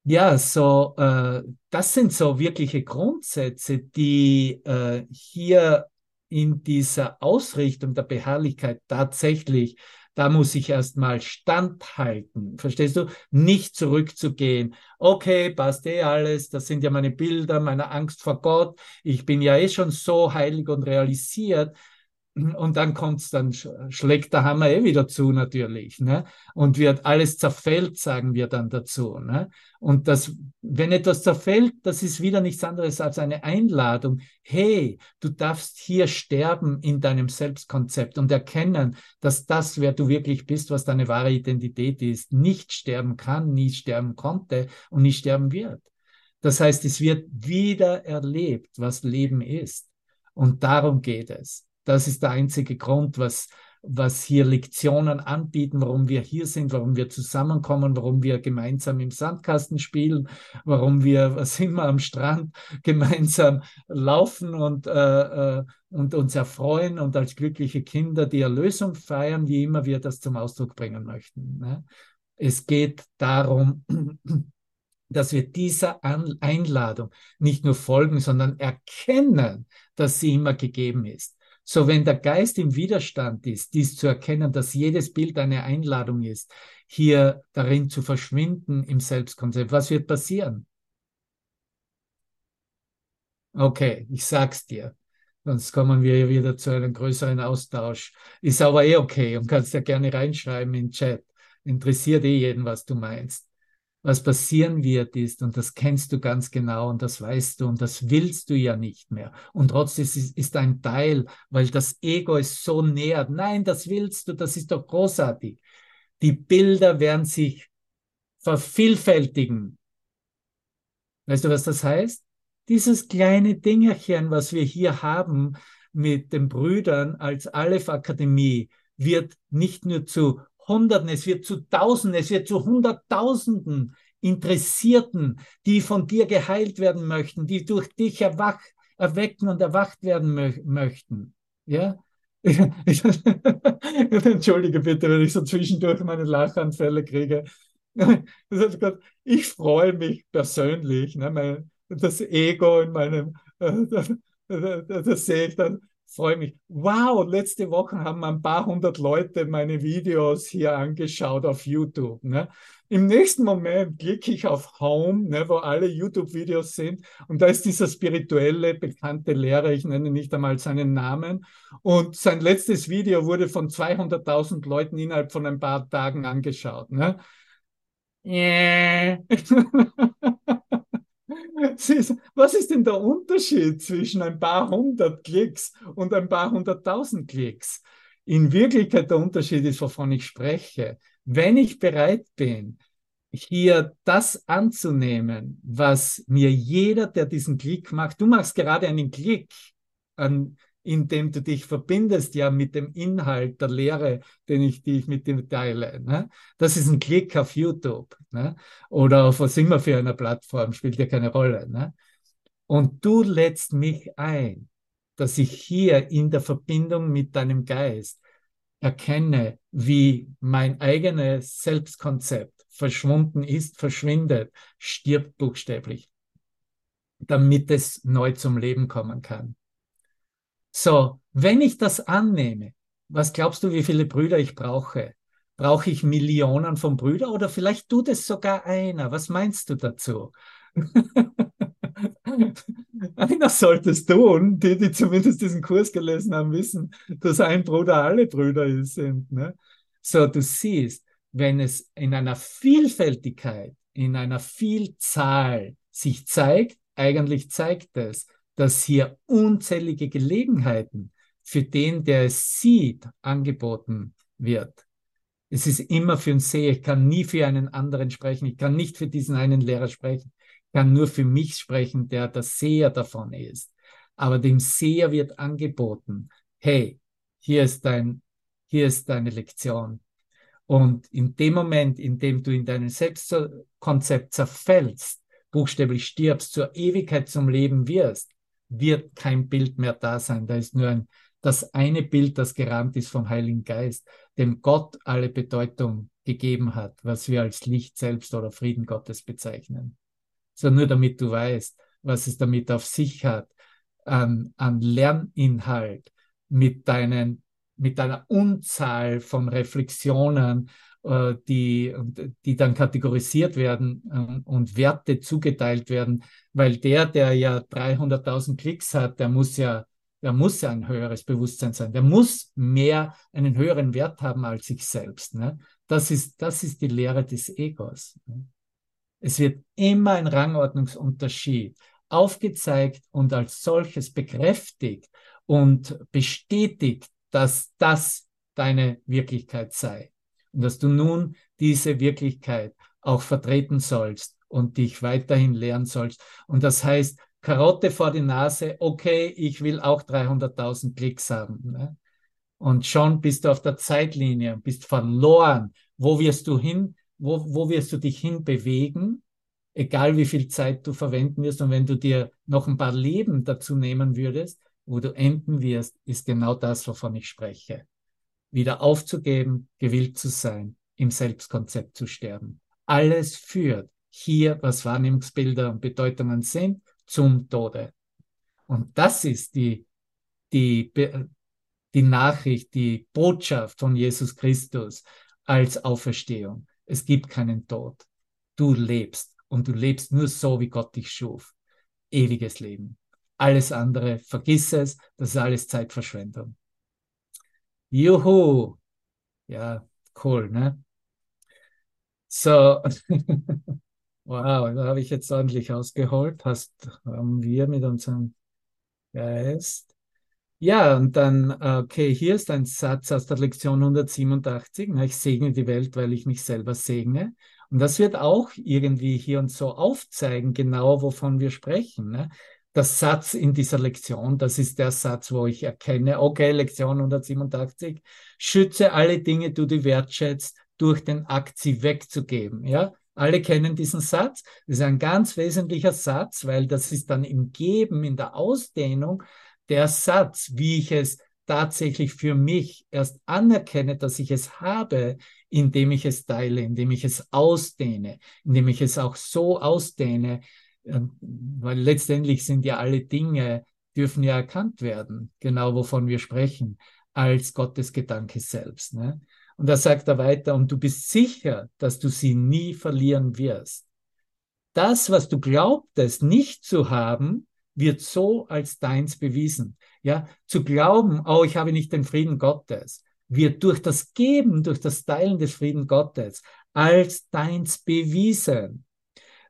Ja, so, äh, das sind so wirkliche Grundsätze, die äh, hier in dieser Ausrichtung der Beharrlichkeit tatsächlich, da muss ich erstmal standhalten. Verstehst du? Nicht zurückzugehen. Okay, passt eh alles. Das sind ja meine Bilder, meine Angst vor Gott. Ich bin ja eh schon so heilig und realisiert. Und dann kommt's, dann schlägt der Hammer eh wieder zu natürlich, ne? Und wird alles zerfällt, sagen wir dann dazu, ne? Und das, wenn etwas zerfällt, das ist wieder nichts anderes als eine Einladung. Hey, du darfst hier sterben in deinem Selbstkonzept und erkennen, dass das, wer du wirklich bist, was deine wahre Identität ist, nicht sterben kann, nie sterben konnte und nie sterben wird. Das heißt, es wird wieder erlebt, was Leben ist. Und darum geht es. Das ist der einzige Grund, was, was hier Lektionen anbieten, warum wir hier sind, warum wir zusammenkommen, warum wir gemeinsam im Sandkasten spielen, warum wir, was immer am Strand gemeinsam laufen und, äh, äh, und uns erfreuen und als glückliche Kinder die Erlösung feiern, wie immer wir das zum Ausdruck bringen möchten. Ne? Es geht darum, dass wir dieser Einladung nicht nur folgen, sondern erkennen, dass sie immer gegeben ist. So, wenn der Geist im Widerstand ist, dies zu erkennen, dass jedes Bild eine Einladung ist, hier darin zu verschwinden im Selbstkonzept, was wird passieren? Okay, ich sag's dir. Sonst kommen wir wieder zu einem größeren Austausch. Ist aber eh okay und kannst ja gerne reinschreiben in den Chat. Interessiert eh jeden, was du meinst was passieren wird, ist, und das kennst du ganz genau und das weißt du und das willst du ja nicht mehr. Und trotzdem ist, ein Teil, weil das Ego es so nähert. Nein, das willst du, das ist doch großartig. Die Bilder werden sich vervielfältigen. Weißt du, was das heißt? Dieses kleine Dingerchen, was wir hier haben mit den Brüdern als Aleph-Akademie, wird nicht nur zu Hunderten, es wird zu Tausenden, es wird zu Hunderttausenden Interessierten, die von dir geheilt werden möchten, die durch dich erwach, erwecken und erwacht werden mö möchten. Ja? Entschuldige bitte, wenn ich so zwischendurch meine Lachanfälle kriege. Ich freue mich persönlich, ne, mein, das Ego in meinem, äh, das, das, das sehe ich dann freue mich. Wow, letzte Woche haben ein paar hundert Leute meine Videos hier angeschaut auf YouTube. Ne? Im nächsten Moment klicke ich auf Home, ne, wo alle YouTube-Videos sind, und da ist dieser spirituelle, bekannte Lehrer, ich nenne nicht einmal seinen Namen, und sein letztes Video wurde von 200.000 Leuten innerhalb von ein paar Tagen angeschaut. Ne? Yeah. Was ist denn der Unterschied zwischen ein paar hundert Klicks und ein paar hunderttausend Klicks? In Wirklichkeit der Unterschied ist, wovon ich spreche. Wenn ich bereit bin, hier das anzunehmen, was mir jeder, der diesen Klick macht, du machst gerade einen Klick an indem du dich verbindest ja mit dem Inhalt der Lehre, den ich, die ich mit dir teile. Ne? Das ist ein Klick auf YouTube ne? oder auf was immer für eine Plattform, spielt ja keine Rolle. Ne? Und du lädst mich ein, dass ich hier in der Verbindung mit deinem Geist erkenne, wie mein eigenes Selbstkonzept verschwunden ist, verschwindet, stirbt buchstäblich, damit es neu zum Leben kommen kann. So, wenn ich das annehme, was glaubst du, wie viele Brüder ich brauche? Brauche ich Millionen von Brüdern oder vielleicht tut es sogar einer? Was meinst du dazu? einer sollte es tun, die, die zumindest diesen Kurs gelesen haben, wissen, dass ein Bruder alle Brüder sind. Ne? So, du siehst, wenn es in einer Vielfältigkeit, in einer Vielzahl sich zeigt, eigentlich zeigt es, dass hier unzählige Gelegenheiten für den, der es sieht, angeboten wird. Es ist immer für einen Seher. Ich kann nie für einen anderen sprechen. Ich kann nicht für diesen einen Lehrer sprechen. Ich kann nur für mich sprechen, der der Seher davon ist. Aber dem Seher wird angeboten, hey, hier ist dein, hier ist deine Lektion. Und in dem Moment, in dem du in deinem Selbstkonzept zerfällst, buchstäblich stirbst, zur Ewigkeit zum Leben wirst, wird kein Bild mehr da sein. Da ist nur ein, das eine Bild, das gerannt ist vom Heiligen Geist, dem Gott alle Bedeutung gegeben hat, was wir als Licht selbst oder Frieden Gottes bezeichnen. So nur damit du weißt, was es damit auf sich hat, an, an Lerninhalt mit deinen, mit deiner Unzahl von Reflexionen, die, die dann kategorisiert werden äh, und Werte zugeteilt werden, weil der, der ja 300.000 Klicks hat, der muss ja der muss ja ein höheres Bewusstsein sein, der muss mehr einen höheren Wert haben als ich selbst. Ne? Das, ist, das ist die Lehre des Egos. Ne? Es wird immer ein Rangordnungsunterschied aufgezeigt und als solches bekräftigt und bestätigt, dass das deine Wirklichkeit sei und dass du nun diese Wirklichkeit auch vertreten sollst und dich weiterhin lehren sollst. Und das heißt, Karotte vor die Nase, okay, ich will auch 300.000 Klicks haben. Ne? Und schon bist du auf der Zeitlinie, bist verloren. Wo wirst du hin? Wo, wo wirst du dich hinbewegen? Egal wie viel Zeit du verwenden wirst. Und wenn du dir noch ein paar Leben dazu nehmen würdest, wo du enden wirst, ist genau das, wovon ich spreche. Wieder aufzugeben, gewillt zu sein, im Selbstkonzept zu sterben. Alles führt hier, was Wahrnehmungsbilder und Bedeutungen sind, zum Tode. Und das ist die, die, die Nachricht, die Botschaft von Jesus Christus als Auferstehung. Es gibt keinen Tod. Du lebst und du lebst nur so, wie Gott dich schuf. Ewiges Leben. Alles andere, vergiss es, das ist alles Zeitverschwendung. Juhu! Ja, cool, ne? So, wow, da habe ich jetzt ordentlich ausgeholt. Hast, haben wir mit unserem Geist. Ja, und dann, okay, hier ist ein Satz aus der Lektion 187. Ich segne die Welt, weil ich mich selber segne. Und das wird auch irgendwie hier und so aufzeigen, genau wovon wir sprechen. Ne? Das Satz in dieser Lektion, das ist der Satz, wo ich erkenne, okay, Lektion 187, schütze alle Dinge, die du wertschätzt, durch den Akt, sie wegzugeben. Ja, alle kennen diesen Satz. Das ist ein ganz wesentlicher Satz, weil das ist dann im Geben, in der Ausdehnung der Satz, wie ich es tatsächlich für mich erst anerkenne, dass ich es habe, indem ich es teile, indem ich es ausdehne, indem ich es auch so ausdehne, weil letztendlich sind ja alle Dinge, dürfen ja erkannt werden, genau wovon wir sprechen, als Gottes Gedanke selbst. Ne? Und da sagt er weiter, und du bist sicher, dass du sie nie verlieren wirst. Das, was du glaubtest nicht zu haben, wird so als deins bewiesen. Ja, zu glauben, oh, ich habe nicht den Frieden Gottes, wird durch das Geben, durch das Teilen des Frieden Gottes als deins bewiesen.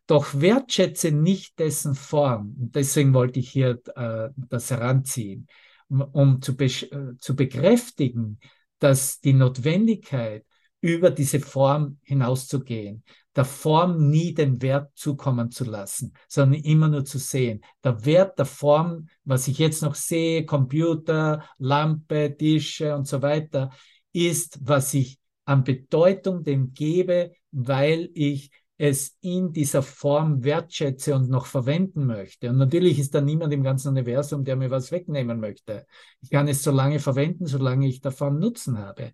Doch wertschätze nicht dessen Form. Und deswegen wollte ich hier äh, das heranziehen, um, zu, be äh, zu bekräftigen, dass die Notwendigkeit, über diese Form hinauszugehen, der Form nie den Wert zukommen zu lassen, sondern immer nur zu sehen. Der Wert der Form, was ich jetzt noch sehe, Computer, Lampe, Tische und so weiter, ist, was ich an Bedeutung dem gebe, weil ich es in dieser Form wertschätze und noch verwenden möchte. Und natürlich ist da niemand im ganzen Universum, der mir was wegnehmen möchte. Ich kann es so lange verwenden, solange ich davon Nutzen habe.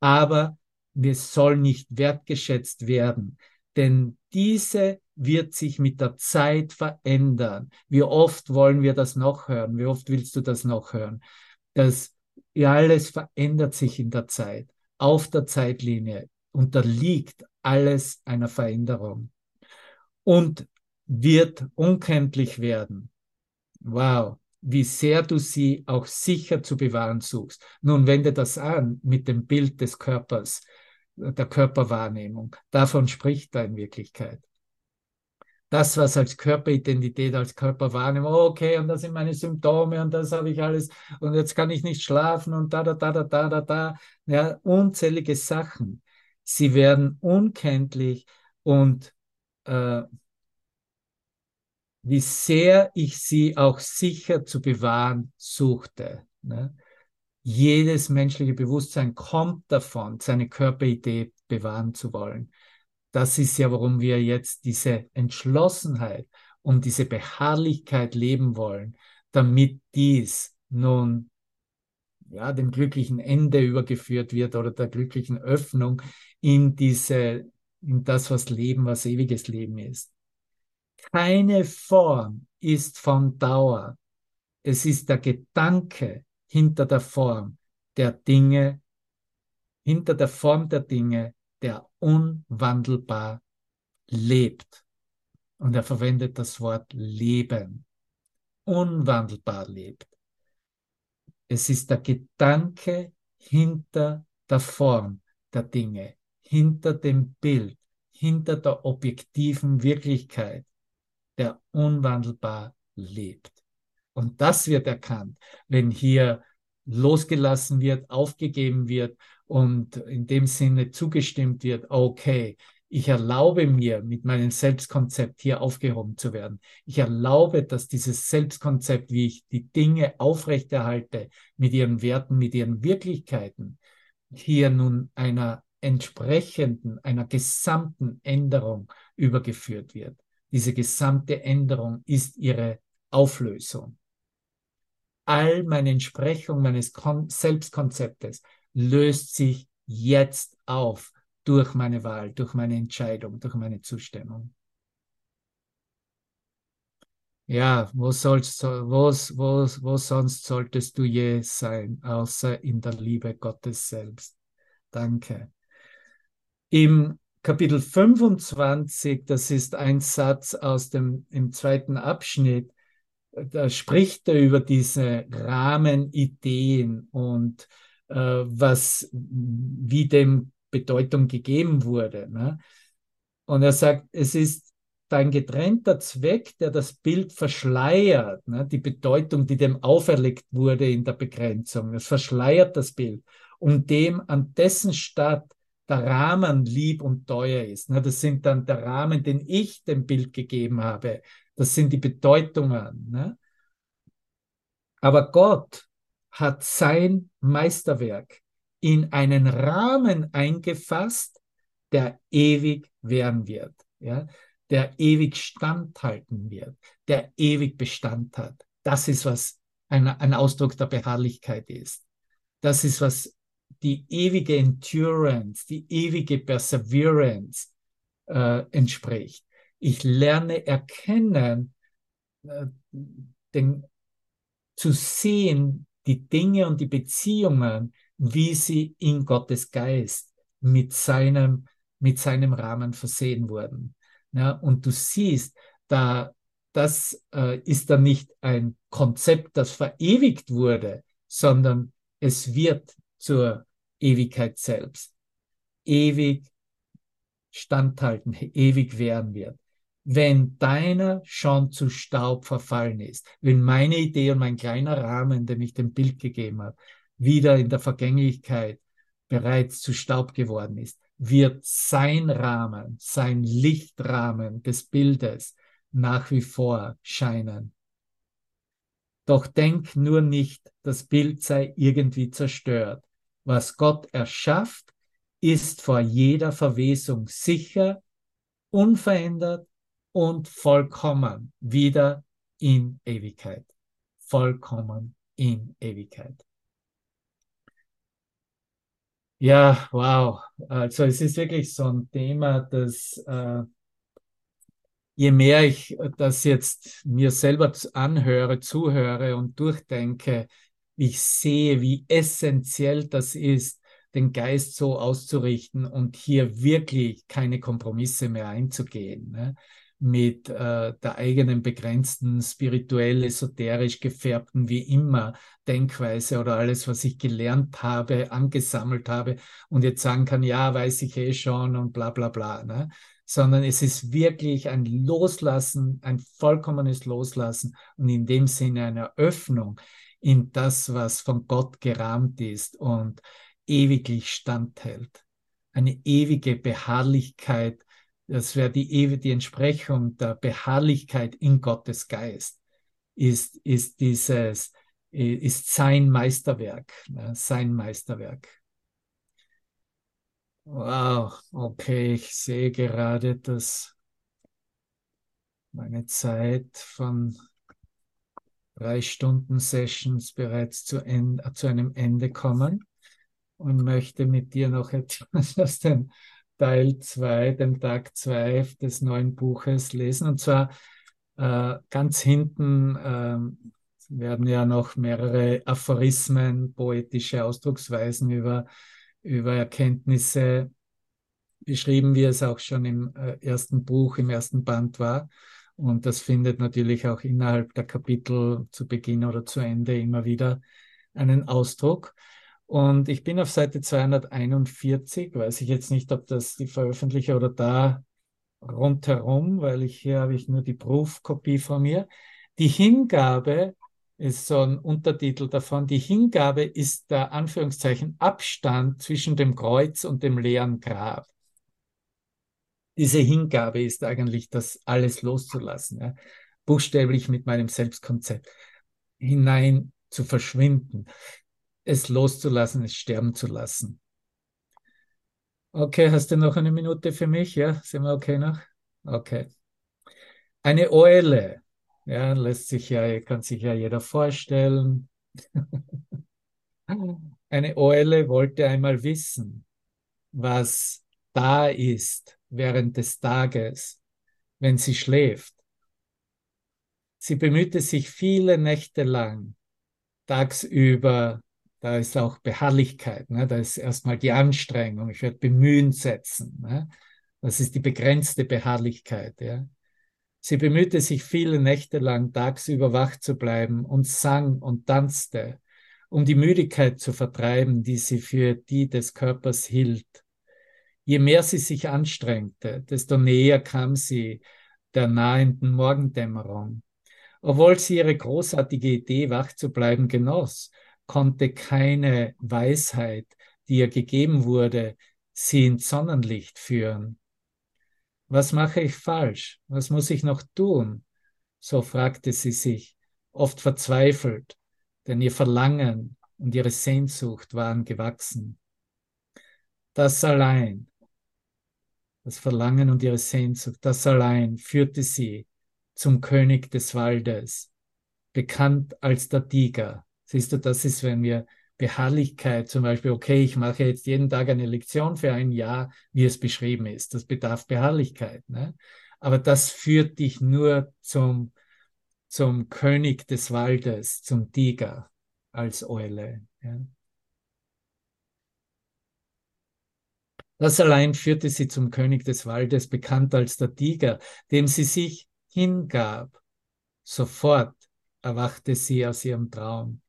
Aber es soll nicht wertgeschätzt werden, denn diese wird sich mit der Zeit verändern. Wie oft wollen wir das noch hören? Wie oft willst du das noch hören? Das alles verändert sich in der Zeit, auf der Zeitlinie unterliegt alles einer Veränderung und wird unkenntlich werden. Wow, wie sehr du sie auch sicher zu bewahren suchst. Nun wende das an mit dem Bild des Körpers, der Körperwahrnehmung. Davon spricht er in Wirklichkeit. Das, was als Körperidentität, als Körperwahrnehmung, okay, und das sind meine Symptome und das habe ich alles und jetzt kann ich nicht schlafen und da, da, da, da, da, da, da. Ja, unzählige Sachen sie werden unkenntlich und äh, wie sehr ich sie auch sicher zu bewahren suchte. Ne? Jedes menschliche Bewusstsein kommt davon, seine Körperidee bewahren zu wollen. Das ist ja, warum wir jetzt diese Entschlossenheit und diese Beharrlichkeit leben wollen, damit dies nun ja, dem glücklichen Ende übergeführt wird oder der glücklichen Öffnung in diese, in das, was Leben, was ewiges Leben ist. Keine Form ist von Dauer. Es ist der Gedanke hinter der Form der Dinge, hinter der Form der Dinge, der unwandelbar lebt. Und er verwendet das Wort Leben. Unwandelbar lebt. Es ist der Gedanke hinter der Form der Dinge, hinter dem Bild, hinter der objektiven Wirklichkeit, der unwandelbar lebt. Und das wird erkannt, wenn hier losgelassen wird, aufgegeben wird und in dem Sinne zugestimmt wird, okay, ich erlaube mir, mit meinem Selbstkonzept hier aufgehoben zu werden. Ich erlaube, dass dieses Selbstkonzept, wie ich die Dinge aufrechterhalte, mit ihren Werten, mit ihren Wirklichkeiten, hier nun einer entsprechenden, einer gesamten Änderung übergeführt wird. Diese gesamte Änderung ist ihre Auflösung. All meine Entsprechung meines Kon Selbstkonzeptes löst sich jetzt auf durch meine Wahl, durch meine Entscheidung, durch meine Zustimmung. Ja, wo sollst wo, wo, wo sonst solltest du je sein, außer in der Liebe Gottes selbst? Danke. Im Kapitel 25, das ist ein Satz aus dem im zweiten Abschnitt, da spricht er über diese Rahmenideen und äh, was wie dem Bedeutung gegeben wurde. Ne? Und er sagt, es ist dein getrennter Zweck, der das Bild verschleiert, ne? die Bedeutung, die dem auferlegt wurde in der Begrenzung. Es verschleiert das Bild, um dem an dessen Stadt der Rahmen lieb und teuer ist. Ne? Das sind dann der Rahmen, den ich dem Bild gegeben habe. Das sind die Bedeutungen. Ne? Aber Gott hat sein Meisterwerk in einen Rahmen eingefasst, der ewig werden wird, ja, der ewig standhalten wird, der ewig Bestand hat. Das ist, was ein, ein Ausdruck der Beharrlichkeit ist. Das ist, was die ewige Endurance, die ewige Perseverance äh, entspricht. Ich lerne erkennen, äh, den, zu sehen, die Dinge und die Beziehungen, wie sie in Gottes Geist mit seinem, mit seinem Rahmen versehen wurden. Ja, und du siehst, da, das äh, ist dann nicht ein Konzept, das verewigt wurde, sondern es wird zur Ewigkeit selbst. Ewig standhalten, ewig werden wird. Wenn deiner schon zu Staub verfallen ist, wenn meine Idee und mein kleiner Rahmen, den ich dem Bild gegeben habe, wieder in der Vergänglichkeit bereits zu Staub geworden ist, wird sein Rahmen, sein Lichtrahmen des Bildes nach wie vor scheinen. Doch denk nur nicht, das Bild sei irgendwie zerstört. Was Gott erschafft, ist vor jeder Verwesung sicher, unverändert und vollkommen wieder in Ewigkeit. Vollkommen in Ewigkeit. Ja, wow. Also es ist wirklich so ein Thema, das äh, je mehr ich das jetzt mir selber anhöre, zuhöre und durchdenke, ich sehe, wie essentiell das ist, den Geist so auszurichten und hier wirklich keine Kompromisse mehr einzugehen. Ne? Mit äh, der eigenen begrenzten, spirituell, esoterisch gefärbten, wie immer, Denkweise oder alles, was ich gelernt habe, angesammelt habe und jetzt sagen kann, ja, weiß ich eh schon und bla bla bla. Ne? Sondern es ist wirklich ein Loslassen, ein vollkommenes Loslassen und in dem Sinne eine Öffnung in das, was von Gott gerahmt ist und ewiglich standhält. Eine ewige Beharrlichkeit das wäre die ewige Entsprechung der Beharrlichkeit in Gottes Geist, ist, ist dieses, ist sein Meisterwerk, ne? sein Meisterwerk. Wow, okay, ich sehe gerade, dass meine Zeit von drei Stunden Sessions bereits zu, zu einem Ende kommen und möchte mit dir noch etwas aus dem Teil 2, dem Tag 2 des neuen Buches lesen. Und zwar äh, ganz hinten äh, werden ja noch mehrere Aphorismen, poetische Ausdrucksweisen über, über Erkenntnisse beschrieben, wie es auch schon im äh, ersten Buch, im ersten Band war. Und das findet natürlich auch innerhalb der Kapitel zu Beginn oder zu Ende immer wieder einen Ausdruck. Und ich bin auf Seite 241, weiß ich jetzt nicht, ob das die veröffentliche oder da rundherum, weil ich hier habe ich nur die Prüfkopie von mir. Die Hingabe ist so ein Untertitel davon. Die Hingabe ist der Anführungszeichen Abstand zwischen dem Kreuz und dem leeren Grab. Diese Hingabe ist eigentlich das alles loszulassen, ja? buchstäblich mit meinem Selbstkonzept hinein zu verschwinden, es loszulassen, es sterben zu lassen. Okay, hast du noch eine Minute für mich? Ja, sind wir okay noch? Okay. Eine Eule, ja, lässt sich ja, kann sich ja jeder vorstellen. Eine Eule wollte einmal wissen, was da ist während des Tages, wenn sie schläft. Sie bemühte sich viele Nächte lang, tagsüber da ist auch Beharrlichkeit, ne? da ist erstmal die Anstrengung, ich werde bemühen setzen. Ne? Das ist die begrenzte Beharrlichkeit. Ja? Sie bemühte sich viele Nächte lang tagsüber wach zu bleiben und sang und tanzte, um die Müdigkeit zu vertreiben, die sie für die des Körpers hielt. Je mehr sie sich anstrengte, desto näher kam sie der nahenden Morgendämmerung. Obwohl sie ihre großartige Idee, wach zu bleiben, genoss, konnte keine Weisheit, die ihr gegeben wurde, sie ins Sonnenlicht führen. Was mache ich falsch? Was muss ich noch tun? So fragte sie sich, oft verzweifelt, denn ihr Verlangen und ihre Sehnsucht waren gewachsen. Das allein, das Verlangen und ihre Sehnsucht, das allein führte sie zum König des Waldes, bekannt als der Tiger, Siehst du, das ist, wenn wir Beharrlichkeit zum Beispiel, okay, ich mache jetzt jeden Tag eine Lektion für ein Jahr, wie es beschrieben ist. Das bedarf Beharrlichkeit. Ne? Aber das führt dich nur zum, zum König des Waldes, zum Tiger als Eule. Ja? Das allein führte sie zum König des Waldes, bekannt als der Tiger, dem sie sich hingab. Sofort erwachte sie aus ihrem Traum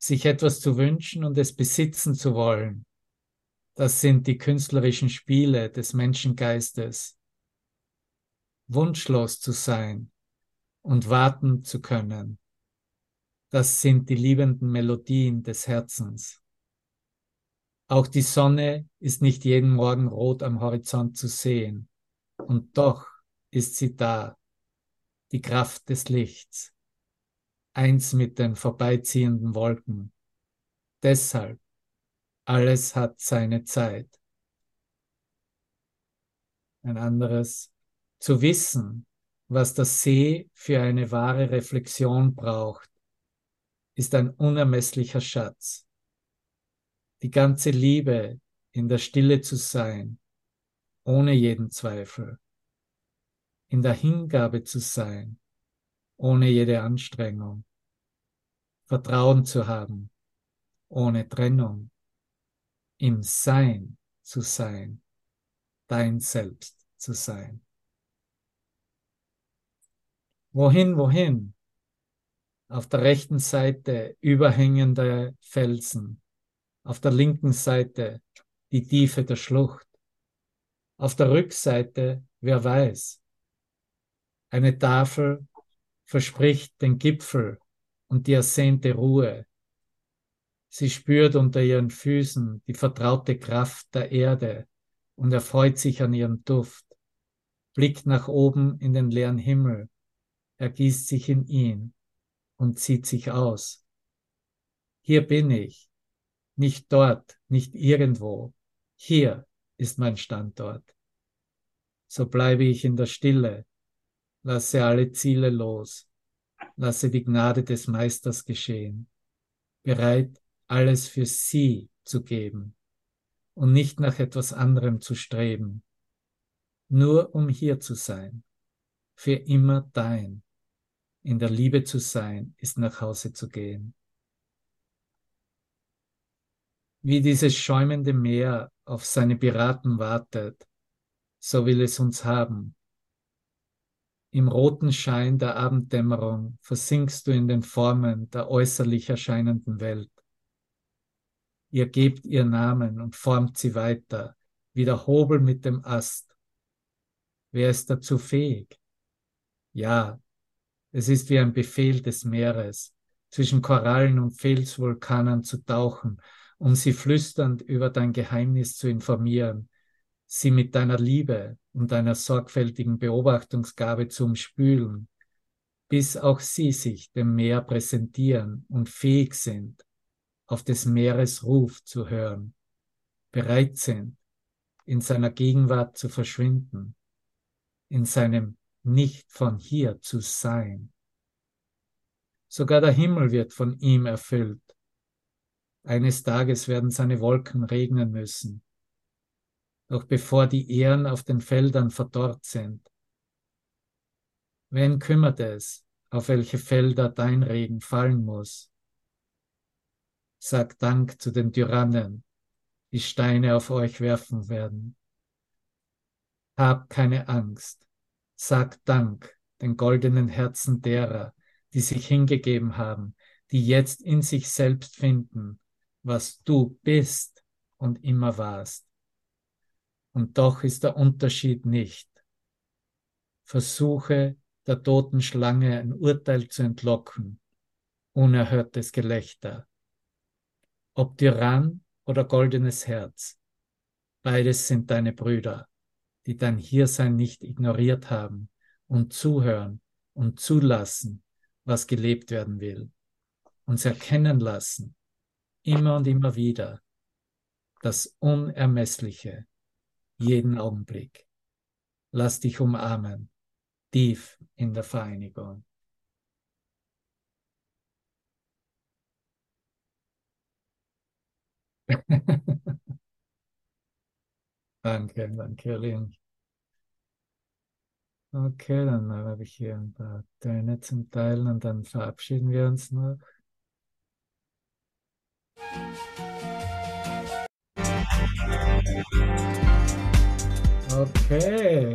sich etwas zu wünschen und es besitzen zu wollen. Das sind die künstlerischen Spiele des Menschengeistes. Wunschlos zu sein und warten zu können. Das sind die liebenden Melodien des Herzens. Auch die Sonne ist nicht jeden Morgen rot am Horizont zu sehen. Und doch ist sie da, die Kraft des Lichts eins mit den vorbeiziehenden Wolken. Deshalb, alles hat seine Zeit. Ein anderes, zu wissen, was der See für eine wahre Reflexion braucht, ist ein unermesslicher Schatz. Die ganze Liebe in der Stille zu sein, ohne jeden Zweifel. In der Hingabe zu sein, ohne jede Anstrengung. Vertrauen zu haben, ohne Trennung. Im Sein zu sein, dein Selbst zu sein. Wohin, wohin? Auf der rechten Seite überhängende Felsen, auf der linken Seite die Tiefe der Schlucht, auf der Rückseite, wer weiß, eine Tafel verspricht den Gipfel und die ersehnte Ruhe. Sie spürt unter ihren Füßen die vertraute Kraft der Erde und erfreut sich an ihrem Duft, blickt nach oben in den leeren Himmel, ergießt sich in ihn und zieht sich aus. Hier bin ich, nicht dort, nicht irgendwo, hier ist mein Standort. So bleibe ich in der Stille, lasse alle Ziele los, lasse die Gnade des Meisters geschehen, bereit, alles für sie zu geben und nicht nach etwas anderem zu streben, nur um hier zu sein, für immer dein. In der Liebe zu sein, ist nach Hause zu gehen. Wie dieses schäumende Meer auf seine Piraten wartet, so will es uns haben, Im roten Schein der Abenddämmerung versinkst du in den Formen der äußerlich erscheinenden Welt. Ihr gebt ihr Namen und formt sie weiter, wie der Hobel mit dem Ast. Wer ist dazu fähig? Ja, es ist wie ein Befehl des Meeres, zwischen Korallen und Felsvulkanen zu tauchen, um sie flüsternd über dein Geheimnis zu informieren, sie mit deiner Liebe und deiner sorgfältigen Beobachtungsgabe zu umspülen, bis auch sie sich dem Meer präsentieren und fähig sind, auf des Meeres Ruf zu hören, bereit sind, in seiner Gegenwart zu verschwinden, in seinem nicht von hier zu sein. Sogar der Himmel wird von ihm erfüllt. Eines Tages werden seine Wolken regnen müssen, noch bevor die Ähren auf den Feldern verdorrt sind. Wen kümmert es, auf welche Felder dein Regen fallen muss? Sag Dank zu den Tyrannen, die Steine auf euch werfen werden. Hab keine Angst. Sag Dank den goldenen Herzen derer, die sich hingegeben haben, die jetzt in sich selbst finden, was du bist und immer warst. Und doch ist der Unterschied nicht. Versuche der toten Schlange ein Urteil zu entlocken. Unerhörtes Gelächter. Ob Tyrann oder goldenes Herz. Beides sind deine Brüder, die dein Hiersein nicht ignoriert haben und zuhören und zulassen, was gelebt werden will. Uns erkennen lassen, immer und immer wieder, das Unermessliche, jeden Augenblick. Lass dich umarmen, tief in der Vereinigung. danke, danke, Lynn. Okay, dann habe ich hier ein paar Töne zum Teilen und dann verabschieden wir uns noch. Okay.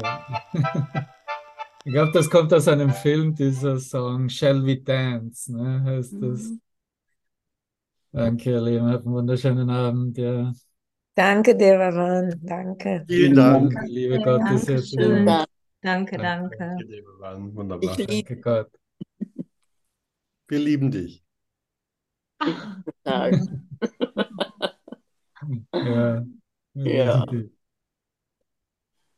Ich glaube, das kommt aus einem Film, dieser Song Shall We Dance, ne, heißt das. Mhm. Danke, ihr Lieben, habt einen wunderschönen Abend, ja. Danke, Devaran, danke. Vielen Dank. Liebe Gottes, jetzt. Danke, danke. danke. Wunderbar. Danke Gott. Wir lieben dich. ja, wir Ja. lieben dich.